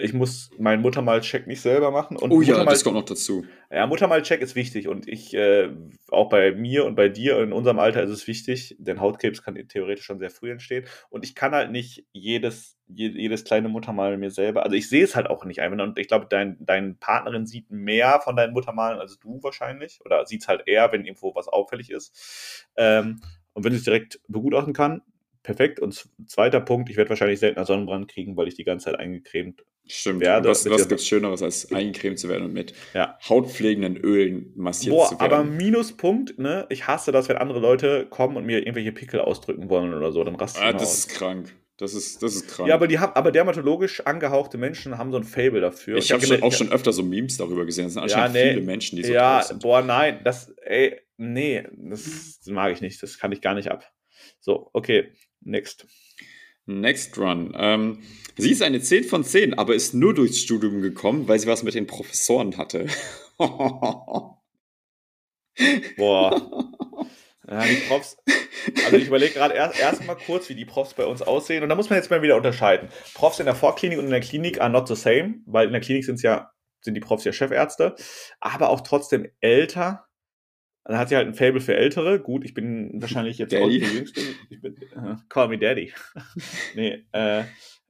ich muss meinen Muttermalcheck nicht selber machen. Und oh ja, das kommt noch dazu. Ja, Muttermalcheck ist wichtig und ich, äh, auch bei mir und bei dir in unserem Alter ist es wichtig, denn Hautkrebs kann theoretisch schon sehr früh entstehen und ich kann halt nicht jedes, jedes kleine Muttermal mir selber, also ich sehe es halt auch nicht einfach und ich glaube, dein, deine Partnerin sieht mehr von deinen Muttermalen als du wahrscheinlich oder sieht es halt eher, wenn irgendwo was auffällig ist. Ähm, und wenn sie es direkt begutachten kann, perfekt. Und zweiter Punkt, ich werde wahrscheinlich seltener Sonnenbrand kriegen, weil ich die ganze Zeit eingecremt Stimmt. werde. Was, was gibt es Schöneres, als eingecremt zu werden und mit ja. hautpflegenden Ölen massiert Boah, zu werden? aber Minuspunkt, ne? Ich hasse das, wenn andere Leute kommen und mir irgendwelche Pickel ausdrücken wollen oder so, dann raste ich ah, Das aus. ist krank. Das ist, das ist krank. Ja, aber die haben, aber dermatologisch angehauchte Menschen haben so ein Fable dafür. Ich, habe auch schon öfter so Memes darüber gesehen. Es sind anscheinend ja, nee, viele Menschen, die so Ja, sind. boah, nein, das, ey, nee, das mag ich nicht. Das kann ich gar nicht ab. So, okay, next. Next Run. Ähm, sie ist eine 10 von 10, aber ist nur durchs Studium gekommen, weil sie was mit den Professoren hatte. [laughs] Boah. [laughs] Ja, die Profs. Also ich überlege gerade erst erstmal kurz, wie die Profs bei uns aussehen. Und da muss man jetzt mal wieder unterscheiden. Profs in der Vorklinik und in der Klinik are not the same, weil in der Klinik sind ja, sind die Profs ja Chefärzte, aber auch trotzdem älter dann hat sie halt ein Fable für Ältere. Gut, ich bin wahrscheinlich jetzt Daddy. auch der Jüngste. Ich bin, uh, call me Daddy. [laughs] nee, äh,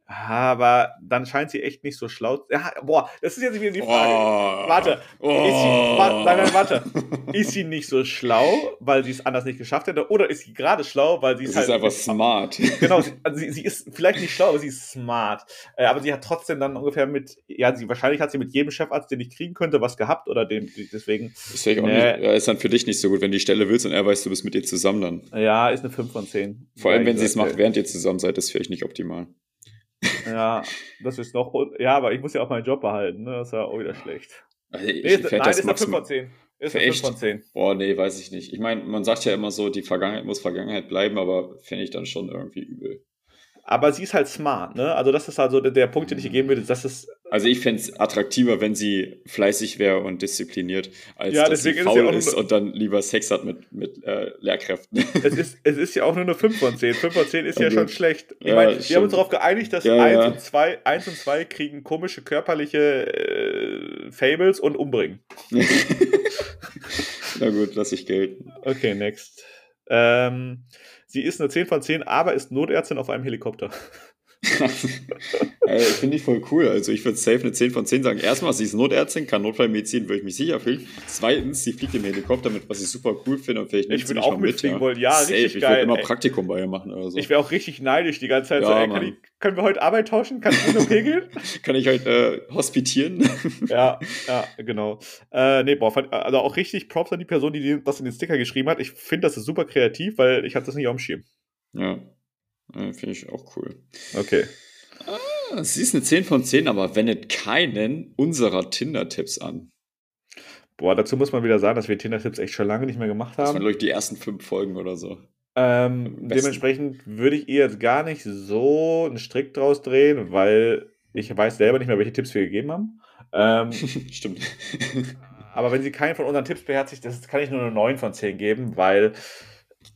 aber dann scheint sie echt nicht so schlau. Ja, boah, das ist jetzt wieder die Frage. Oh, warte, oh. ist sie, warte, nein, nein, warte. Ist sie nicht so schlau, weil sie es anders nicht geschafft hätte? Oder ist sie gerade schlau, weil sie es halt. ist einfach smart. [laughs] Genau, sie, also sie, sie, ist vielleicht nicht schlau, aber sie ist smart. Äh, aber sie hat trotzdem dann ungefähr mit, ja, sie wahrscheinlich hat sie mit jedem Chefarzt, den ich kriegen könnte, was gehabt oder den, deswegen. Das auch äh, nicht, ist dann für dich nicht so gut, wenn die Stelle willst und er weiß, du bist mit ihr zusammen dann. Ja, ist eine 5 von 10. Vor allem, wenn sie es macht, während ihr zusammen seid, ist vielleicht nicht optimal. Ja, das ist noch. Ja, aber ich muss ja auch meinen Job behalten, ne? Das ist ja auch wieder schlecht. Also ich, nee, ist, nein, ist eine 5 von 10. Ist eine 5 von 10. Boah, nee, weiß ich nicht. Ich meine, man sagt ja immer so, die Vergangenheit muss Vergangenheit bleiben, aber finde ich dann schon irgendwie übel aber sie ist halt smart, ne? Also das ist also der, der Punkt, den ich geben würde, das ist. Also ich fände es attraktiver, wenn sie fleißig wäre und diszipliniert, als ja, dass sie faul ist, ist und dann lieber Sex hat mit, mit äh, Lehrkräften. Es ist, es ist ja auch nur eine 5 von 10. 5 von 10 ist ja, ja schon schlecht. Ich ja, meine, wir haben uns darauf geeinigt, dass ja, 1, Und 2, 1 und 2 kriegen komische körperliche äh, Fables und umbringen. [laughs] Na gut, lass ich gelten. Okay, next. Ähm, Sie ist eine 10 von 10, aber ist Notärztin auf einem Helikopter. [laughs] Ey, finde ich voll cool. Also ich würde safe eine 10 von 10 sagen. Erstmal, sie ist Notärztin, kann Notfallmedizin, würde ich mich sicher fühlen. Zweitens, sie fliegt im Helikopter mit, was ich super cool finde und vielleicht Ich würde auch mitfliegen wollen. Ja, safe. richtig ich geil. würde immer. Praktikum bei ihr machen oder so. Ich wäre auch richtig neidisch die ganze Zeit. Ja, so, ey, kann ich, können wir heute Arbeit tauschen? Kannst du okay gehen? kann ich halt [laughs] äh, hospitieren? [laughs] ja, ja, genau. Äh, nee, boah, also auch richtig Props an die Person, die die das in den Sticker geschrieben hat. Ich finde, das ist super kreativ, weil ich hatte das nicht auf dem Schirm. ja. Äh, finde ich auch cool. Okay. Sie ist eine 10 von 10, aber wendet keinen unserer Tinder-Tipps an. Boah, dazu muss man wieder sagen, dass wir Tinder-Tipps echt schon lange nicht mehr gemacht Das waren, haben. glaube ich, die ersten fünf Folgen oder so. Ähm, dementsprechend würde ich ihr jetzt gar nicht so einen Strick draus drehen, weil ich weiß selber nicht mehr, welche Tipps wir gegeben haben. Ähm, [laughs] Stimmt. aber wenn sie keinen von unseren Tipps beherzigt, das kann ich nur eine 9 von 10 geben, weil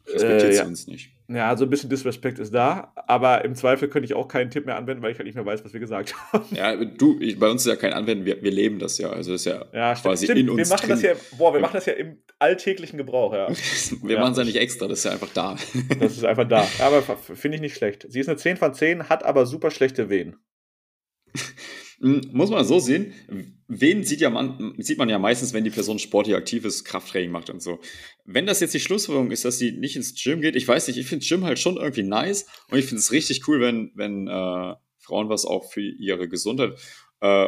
Respektiert Äh, sie ja. uns nicht. Ja, so ein bisschen Disrespect ist da, aber im Zweifel könnte ich auch keinen Tipp mehr anwenden, weil ich halt nicht mehr weiß, was wir gesagt [laughs] haben. Ja, du, ich, bei uns ist ja kein Anwenden, wir, wir leben das ja. Also ist ja, Ja, stimmt. quasi stimmt. in wir uns machen das drin. ja, boah, wir machen das ja im alltäglichen Gebrauch, ja. [laughs] wir Ja. machen es ja nicht extra, das ist ja einfach da. [laughs] Das ist einfach da. Aber finde ich nicht schlecht. Sie ist eine 10 von 10, hat aber super schlechte Wehen. Mm, Muss man so sehen, wen sieht, ja man, sieht man ja meistens, wenn die Person sportlich aktives Krafttraining macht und so. Wenn das jetzt die Schlussfolgerung ist, dass sie nicht ins Gym geht, ich weiß nicht, ich finde Gym halt schon irgendwie nice und ich finde es richtig cool, wenn, wenn äh, Frauen was auch für ihre Gesundheit äh,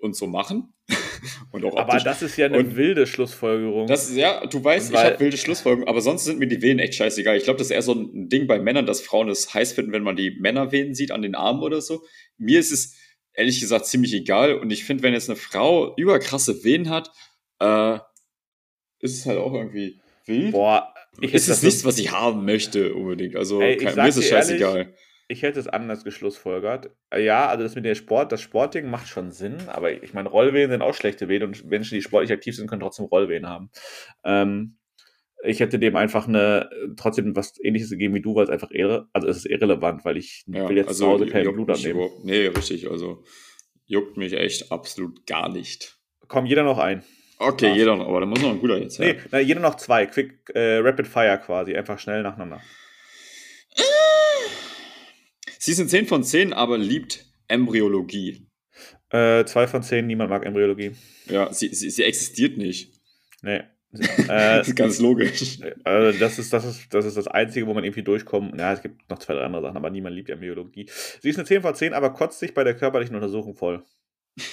und so machen. [laughs] und auch Aber das ist ja eine Und- wilde Schlussfolgerung. Das ist, ja, du weißt, ich habe wilde Schlussfolgerungen, aber sonst sind mir die Venen echt scheißegal. Ich glaube, das ist eher so ein Ding bei Männern, dass Frauen es heiß finden, wenn man die Männervenen sieht an den Armen oder so. Mir ist es ehrlich gesagt ziemlich egal und ich finde, wenn jetzt eine Frau überkrasse Venen hat, äh, ist es halt auch irgendwie wild. Boah, ich ist es das nichts, was ich haben möchte unbedingt. Also Ey, kein, mir ist es dir ehrlich, scheißegal. Ich hätte es anders geschlussfolgert. Äh, Ja, also das mit dem Sport, das Sportding macht schon Sinn, aber ich meine, Rollwehen sind auch schlechte Wehen und Menschen, die sportlich aktiv sind, können trotzdem Rollwehen haben. Ähm, ich hätte dem einfach eine, trotzdem was ähnliches gegeben wie du, weil es einfach irre, also es ist irrelevant, weil ich Ja, will jetzt also zu Hause kein Blut überhaupt- Nee, richtig. Also juckt mich echt absolut gar nicht. Komm, jeder noch ein. Okay, Krass. jeder noch, aber da muss noch ein guter jetzt her. Nee, na, jeder noch zwei. Quick, äh, Rapid Fire quasi, einfach schnell nacheinander. Sie eine 10 von 10, aber liebt Embryologie. Äh, zwei von zehn, niemand mag Embryologie. Ja, sie, sie, sie existiert nicht. Nee. Das äh, ist [laughs] ganz logisch. Also das ist, das, ist, das ist das Einzige, wo man irgendwie durchkommt. Ja, es gibt noch zwei, drei andere Sachen, aber niemand liebt ja Biologie. Sie ist eine 10 von 10, aber kotzt sich bei der körperlichen Untersuchung voll. [laughs]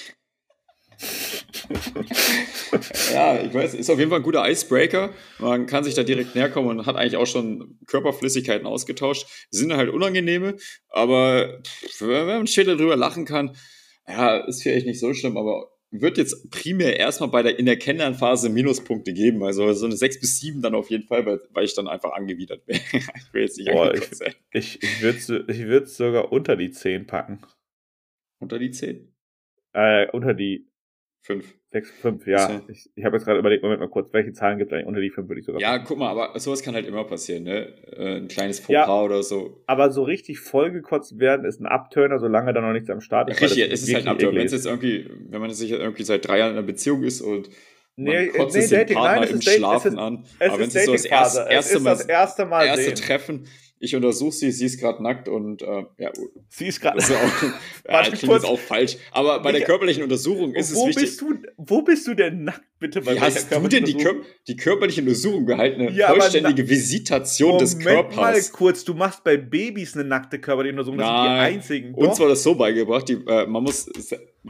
Ja, ich weiß, ist auf jeden Fall ein guter Icebreaker. Man kann sich da direkt näher kommen und hat eigentlich auch schon Körperflüssigkeiten ausgetauscht. Sind halt unangenehme, aber wenn man später drüber lachen kann, ja, ist vielleicht nicht so schlimm, aber wird jetzt primär erstmal bei der, in der Kennenlernphase Minuspunkte geben. Also so eine 6 bis 7 dann auf jeden Fall, weil, weil ich dann einfach angewidert [laughs] wäre. ich will jetzt nicht Boah, sein. Ich, ich würde ich würd's sogar unter die 10 packen. Unter die 10? Äh, unter die 5. 6, 5, ja. So. Ich, ich habe jetzt gerade überlegt, Moment mal kurz, welche Zahlen gibt es eigentlich? Unter die 5 würde ich sogar Ja, guck mal, aber sowas kann halt immer passieren, ne? Äh, Ein kleines Fauxpas Ja. oder so. Aber so richtig vollgekotzt werden ist ein Abturner, solange da noch nichts am Start ist. Richtig, es ist halt ein wirklich Abturn. Wenn es jetzt irgendwie, wenn man sich irgendwie seit drei Jahren in einer Beziehung ist und man Nee, kotzt nee, es den Dating, Partner nein, es im Schlafen es ist- an. Es Aber wenn es so das erste, erste Mal, das erste Mal erste sehen. Treffen, ich untersuche sie, sie ist gerade nackt und äh, ja, gut. Sie ist gerade. Das ist auch, [laughs] ja, klingt kurz. jetzt auch falsch. Aber bei der körperlichen Untersuchung ist es wo wichtig. bist du, wo bist du denn nackt, bitte? Wie hast du denn die? Kör die körperliche Untersuchung gehalten? Eine Ja, vollständige Visitation des Moment mal Körpers. kurz, du machst bei Babys eine nackte körperliche Untersuchung. Das sind die Nein. einzigen. Uns Doch. war das so beigebracht, die, äh, man muss,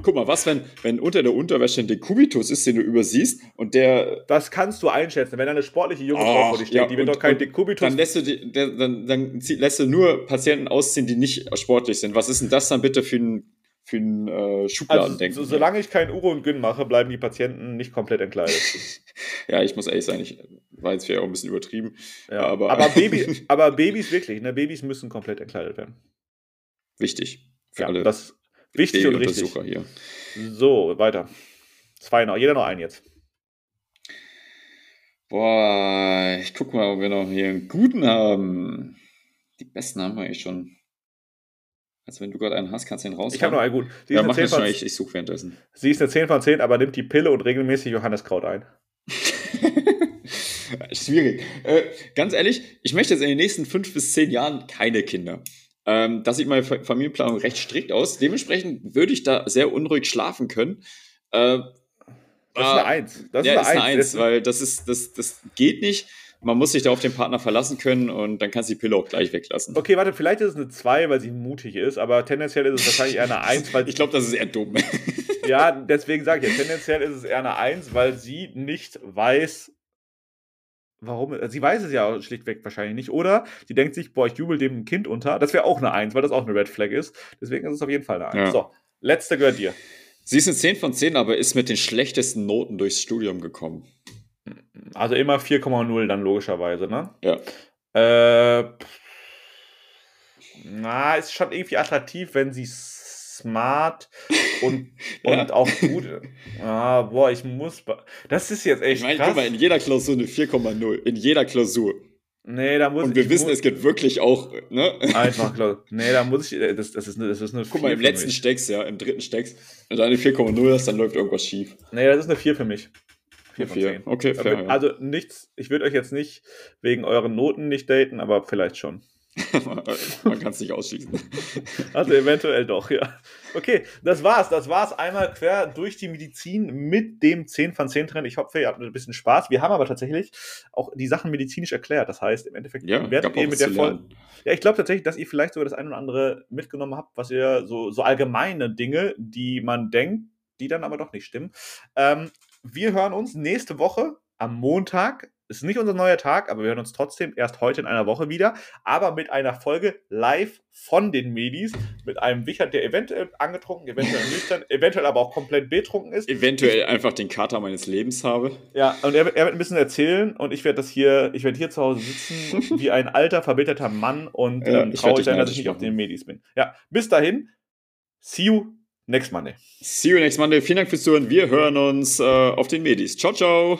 guck mal, was, wenn, wenn unter der Unterwäsche ein Dekubitus ist, den du übersiehst und der, Das kannst du einschätzen. Wenn eine sportliche junge Frau vor dir steht, ja, die wird doch kein Dekubitus. dann lässt du, die, dann, dann lässt du nur Patienten ausziehen, die nicht sportlich sind. Was ist denn das dann bitte für ein, für ein äh, also, Schubladendenken? so, solange ich kein Uro und Gyn mache, bleiben die Patienten nicht komplett entkleidet. [laughs] ja, ich muss ehrlich sein, ich war jetzt vielleicht auch ein bisschen übertrieben. Ja. Aber- aber, Baby, [laughs] aber Babys wirklich, ne? Babys müssen komplett entkleidet werden. Wichtig. Für Ja, alle das wichtig und richtig. Hier. So, weiter. Zwei noch, jeder noch einen jetzt. Boah, ich guck mal, ob wir noch hier einen guten haben. Die besten haben wir eigentlich schon. Also wenn du gerade einen hast, kannst du den raus. Ich habe noch einen gut. Sie ist, Ja, eine mach 10 das schon, von, ich, ich suche währenddessen. sie ist eine 10 von 10, aber nimmt die Pille und regelmäßig Johanneskraut ein. [laughs] Schwierig. Äh, ganz ehrlich, ich möchte jetzt in den nächsten fünf bis zehn Jahren keine Kinder. Ähm, das sieht meine Familienplanung recht strikt aus. Dementsprechend würde ich da sehr unruhig schlafen können. Äh, das ist eine Eins. Das ja, ist eine Eins, ist eine weil das ist, das, das geht nicht. Man muss sich da auf den Partner verlassen können und dann kannst du die Pille auch gleich weglassen. Okay, warte, vielleicht ist es eine 2, weil sie mutig ist, aber tendenziell ist es wahrscheinlich eher eine [laughs] 1, weil. ich glaube, das ist eher dumm. ja, deswegen sage ich ja, tendenziell ist es eher eine 1, weil sie nicht weiß, warum. Sie weiß es ja schlichtweg wahrscheinlich nicht. Oder sie denkt sich, boah, ich jubel dem ein Kind unter. Das wäre auch eine 1, weil das auch eine Red Flag ist. Deswegen ist es auf jeden Fall eine 1. Ja. So, letzte gehört dir. Sie ist eine 10 von 10, aber ist mit den schlechtesten Noten durchs Studium gekommen. Also immer 4,0 dann logischerweise, ne? Ja. Äh, na, ist schon irgendwie attraktiv, wenn sie smart und, [laughs] ja. und auch gut. Ah, boah, ich muss. Das ist jetzt echt. Ich meine, guck mal, in jeder Klausur eine 4,0. In jeder Klausur. Nee, da muss Und wir wissen, muss, es gibt wirklich auch, ne? Einfach, [laughs] klar. Nee, da muss ich, das, das ist eine, das ist eine Guck mal, im letzten Stecks, ja, im dritten Stecks, wenn du eine 4,0 hast, dann läuft irgendwas schief. Nee, das ist eine 4 für mich. 4 von 10. Okay, fair. Also nichts, ich würde euch jetzt nicht wegen euren Noten nicht daten, aber vielleicht schon. [laughs] Man kann es nicht ausschließen. [laughs] Also eventuell doch, ja. Okay, das war's. Das war's einmal quer durch die Medizin mit dem 10 von 10 Trend. Ich hoffe, ihr habt ein bisschen Spaß. Wir haben aber tatsächlich auch die Sachen medizinisch erklärt. Das heißt, im Endeffekt ja, werdet ihr mit der Folge. Ja, ich glaube tatsächlich, dass ihr vielleicht sogar das ein oder andere mitgenommen habt, was ihr so, so allgemeine Dinge, die man denkt, die dann aber doch nicht stimmen. Ähm, wir hören uns nächste Woche am Montag ist nicht unser neuer Tag, aber wir hören uns trotzdem erst heute in einer Woche wieder. Aber mit einer Folge live von den Medis. Mit einem Wichert, der eventuell angetrunken, eventuell [laughs] nüchtern, eventuell aber auch komplett betrunken ist. Eventuell ich, einfach den Kater meines Lebens habe. Ja, und er, er wird ein bisschen erzählen und ich werde das hier, ich werde hier zu Hause sitzen [laughs] wie ein alter, verbitterter Mann und ja, ähm, traurig sein, dass ich nicht auf den Medis bin. Ja, bis dahin. See you next Monday. See you next Monday. Vielen Dank fürs Zuhören. Wir hören uns äh, auf den Medis. Ciao, ciao.